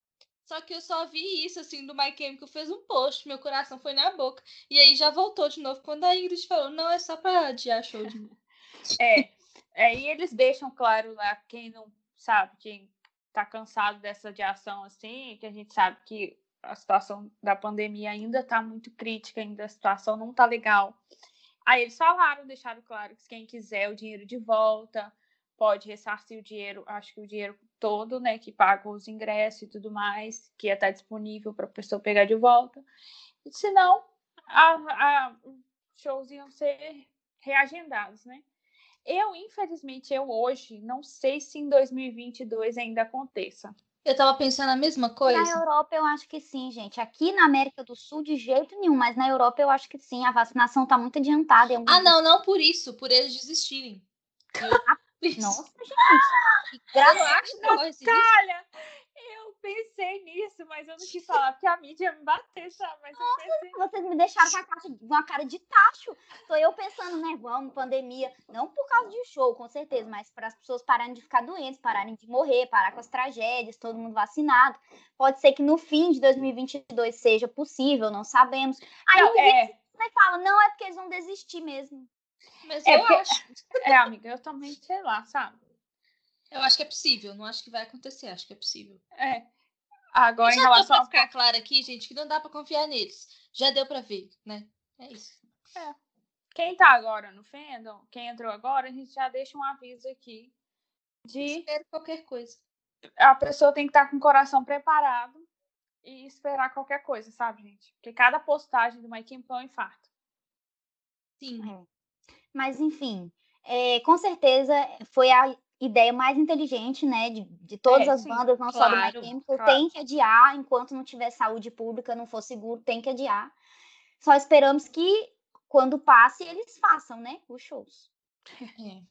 Speaker 3: Só que eu só vi isso, assim, do My Chemical fez um post, meu coração foi na boca. E aí já voltou de novo quando a Ingrid falou, não, é só pra adiar show de novo.
Speaker 2: é, é, e eles deixam claro lá, quem não sabe, quem tá cansado dessa adiação, assim, que a gente sabe que a situação da pandemia ainda tá muito crítica, ainda a situação não tá legal. Aí eles falaram, deixaram claro que quem quiser o dinheiro de volta, pode ressarcir o dinheiro, acho que o dinheiro todo, né, que paga os ingressos e tudo mais, que ia estar disponível para a pessoa pegar de volta. E, senão, a, a, shows iam ser reagendados, né? Eu, infelizmente, eu hoje não sei se em 2022 ainda aconteça.
Speaker 3: Eu tava pensando a mesma coisa.
Speaker 1: Na Europa eu acho que sim, gente. Aqui na América do Sul de jeito nenhum, mas na Europa eu acho que sim. A vacinação tá muito adiantada.
Speaker 3: Ah, não, não por isso, por eles desistirem.
Speaker 1: Nossa, gente.
Speaker 2: Graças a Natália, Eu pensei nisso, mas eu não quis falar, porque a mídia ia me bater, sabe? Mas
Speaker 1: Nossa,
Speaker 2: eu pensei...
Speaker 1: vocês me deixaram com a cara, uma cara de tacho. Tô eu pensando, né? Vamos, pandemia. Não por causa de show, com certeza, mas para as pessoas pararem de ficar doentes, pararem de morrer, parar com as tragédias, todo mundo vacinado. Pode ser que no fim de 2022 seja possível, não sabemos. Aí
Speaker 2: Não, é,
Speaker 1: você fala, não, é porque eles vão desistir mesmo.
Speaker 3: Mas
Speaker 2: É
Speaker 3: eu
Speaker 2: porque-
Speaker 3: acho.
Speaker 2: é, amiga, eu também sei lá, sabe?
Speaker 3: Eu acho que é possível. Não acho que vai acontecer. Acho que é possível.
Speaker 2: É. Agora, em relação
Speaker 3: pra
Speaker 2: ao
Speaker 3: ficar claro aqui, gente, que não dá pra confiar neles. Já deu pra ver, né? É isso.
Speaker 2: quem tá agora no fandom, quem entrou agora, a gente já deixa um aviso aqui de
Speaker 3: Espero qualquer coisa.
Speaker 2: a pessoa tem que estar com o coração preparado e esperar qualquer coisa, sabe, gente? Porque cada postagem do My Chemical é um infarto.
Speaker 3: Sim.
Speaker 1: Mas, enfim, é, com certeza foi a ideia mais inteligente, né? De, de todas
Speaker 2: É,
Speaker 1: as
Speaker 2: sim,
Speaker 1: bandas, não só do My
Speaker 3: claro,
Speaker 1: Chemical.
Speaker 2: claro.
Speaker 1: Tem que adiar, enquanto não tiver saúde pública, não for seguro, tem que adiar. Só esperamos que, quando passe, eles façam, né? Os shows.
Speaker 3: É.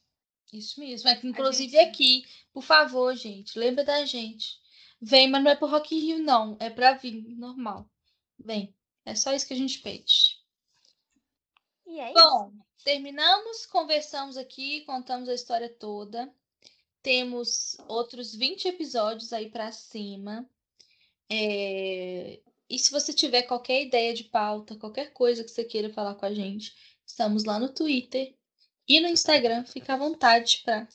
Speaker 3: Isso mesmo. É inclusive
Speaker 2: gente-
Speaker 3: aqui, por favor, gente, lembra da gente. Vem, mas não é pro Rock Rio, não. É pra vir, normal. Vem. É só isso que a gente pede.
Speaker 1: E é
Speaker 3: Bom,
Speaker 1: isso.
Speaker 3: terminamos, conversamos aqui, contamos a história toda. Temos outros 20 episódios aí pra cima. É, E se você tiver qualquer ideia de pauta, qualquer coisa que você queira falar com a gente, estamos lá no Twitter e no Instagram. Fica à vontade para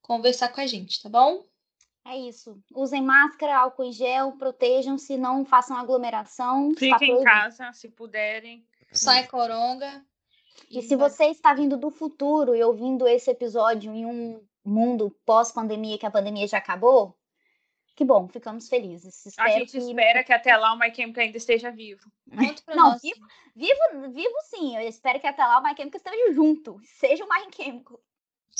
Speaker 3: conversar com a gente, tá bom?
Speaker 1: É isso. Usem máscara, álcool em gel, protejam-se, não façam aglomeração.
Speaker 2: Fiquem em casa, se puderem.
Speaker 3: Sai coronga.
Speaker 1: E se
Speaker 3: vai-
Speaker 1: você está vindo do futuro e ouvindo esse episódio em um mundo pós-pandemia, que a pandemia já acabou, que bom, ficamos felizes.
Speaker 2: A
Speaker 1: Espero
Speaker 2: gente
Speaker 1: que...
Speaker 2: espera que até lá o My Chemical ainda esteja vivo.
Speaker 1: Não, vivo, vivo, vivo sim. Eu espero que até lá o My Chemical esteja junto. Seja o My Chemical.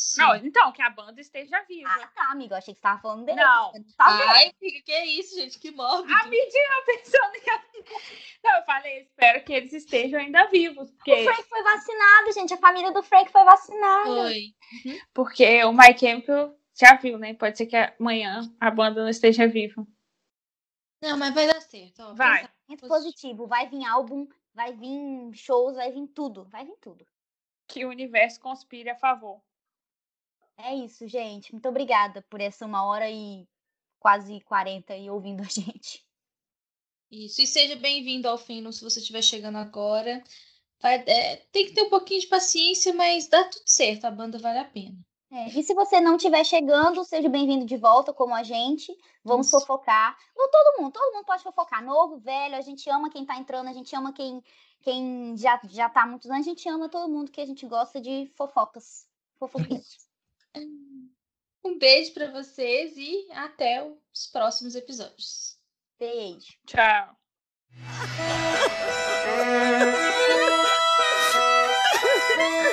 Speaker 3: Sim.
Speaker 2: Não, então, que a banda esteja viva.
Speaker 1: Ah, tá, amigo. Eu achei que você estava falando dele.
Speaker 2: Não.
Speaker 1: Tá?
Speaker 3: Ai, que que é isso, gente? Que mórbido.
Speaker 2: A mentira pensando em. Não, eu falei, espero que eles estejam ainda vivos.
Speaker 1: O
Speaker 2: Porque,
Speaker 1: Frank foi vacinado, gente. A família do Frank foi vacinada.
Speaker 3: Foi.
Speaker 2: porque o My Chemical já viu, né? Pode ser que amanhã a banda não esteja viva.
Speaker 3: Não, mas vai dar certo. Ó,
Speaker 2: Vai.
Speaker 1: positivo. Vai vir álbum, vai vir shows, vai vir tudo. Vai vir tudo.
Speaker 2: Que o universo conspire a favor.
Speaker 1: É isso, gente. Muito obrigada por essa uma hora e quase 40 aí ouvindo a gente.
Speaker 3: Isso. E seja bem-vindo ao Fino se você estiver chegando agora. Vai- é, tem que ter um pouquinho de paciência, mas dá tudo certo. A banda vale a pena.
Speaker 1: É, e se você não estiver chegando, seja bem-vindo de volta, como a gente. Vamos
Speaker 3: Isso.
Speaker 1: fofocar. Todo mundo, todo mundo pode fofocar. Novo, velho, a gente ama quem tá entrando, a gente ama quem, quem já, já tá há muitos anos, a gente ama todo mundo que a gente gosta de fofocas. Fofoquinhas.
Speaker 3: Um beijo pra vocês e até os próximos episódios.
Speaker 1: Beijo.
Speaker 2: Tchau.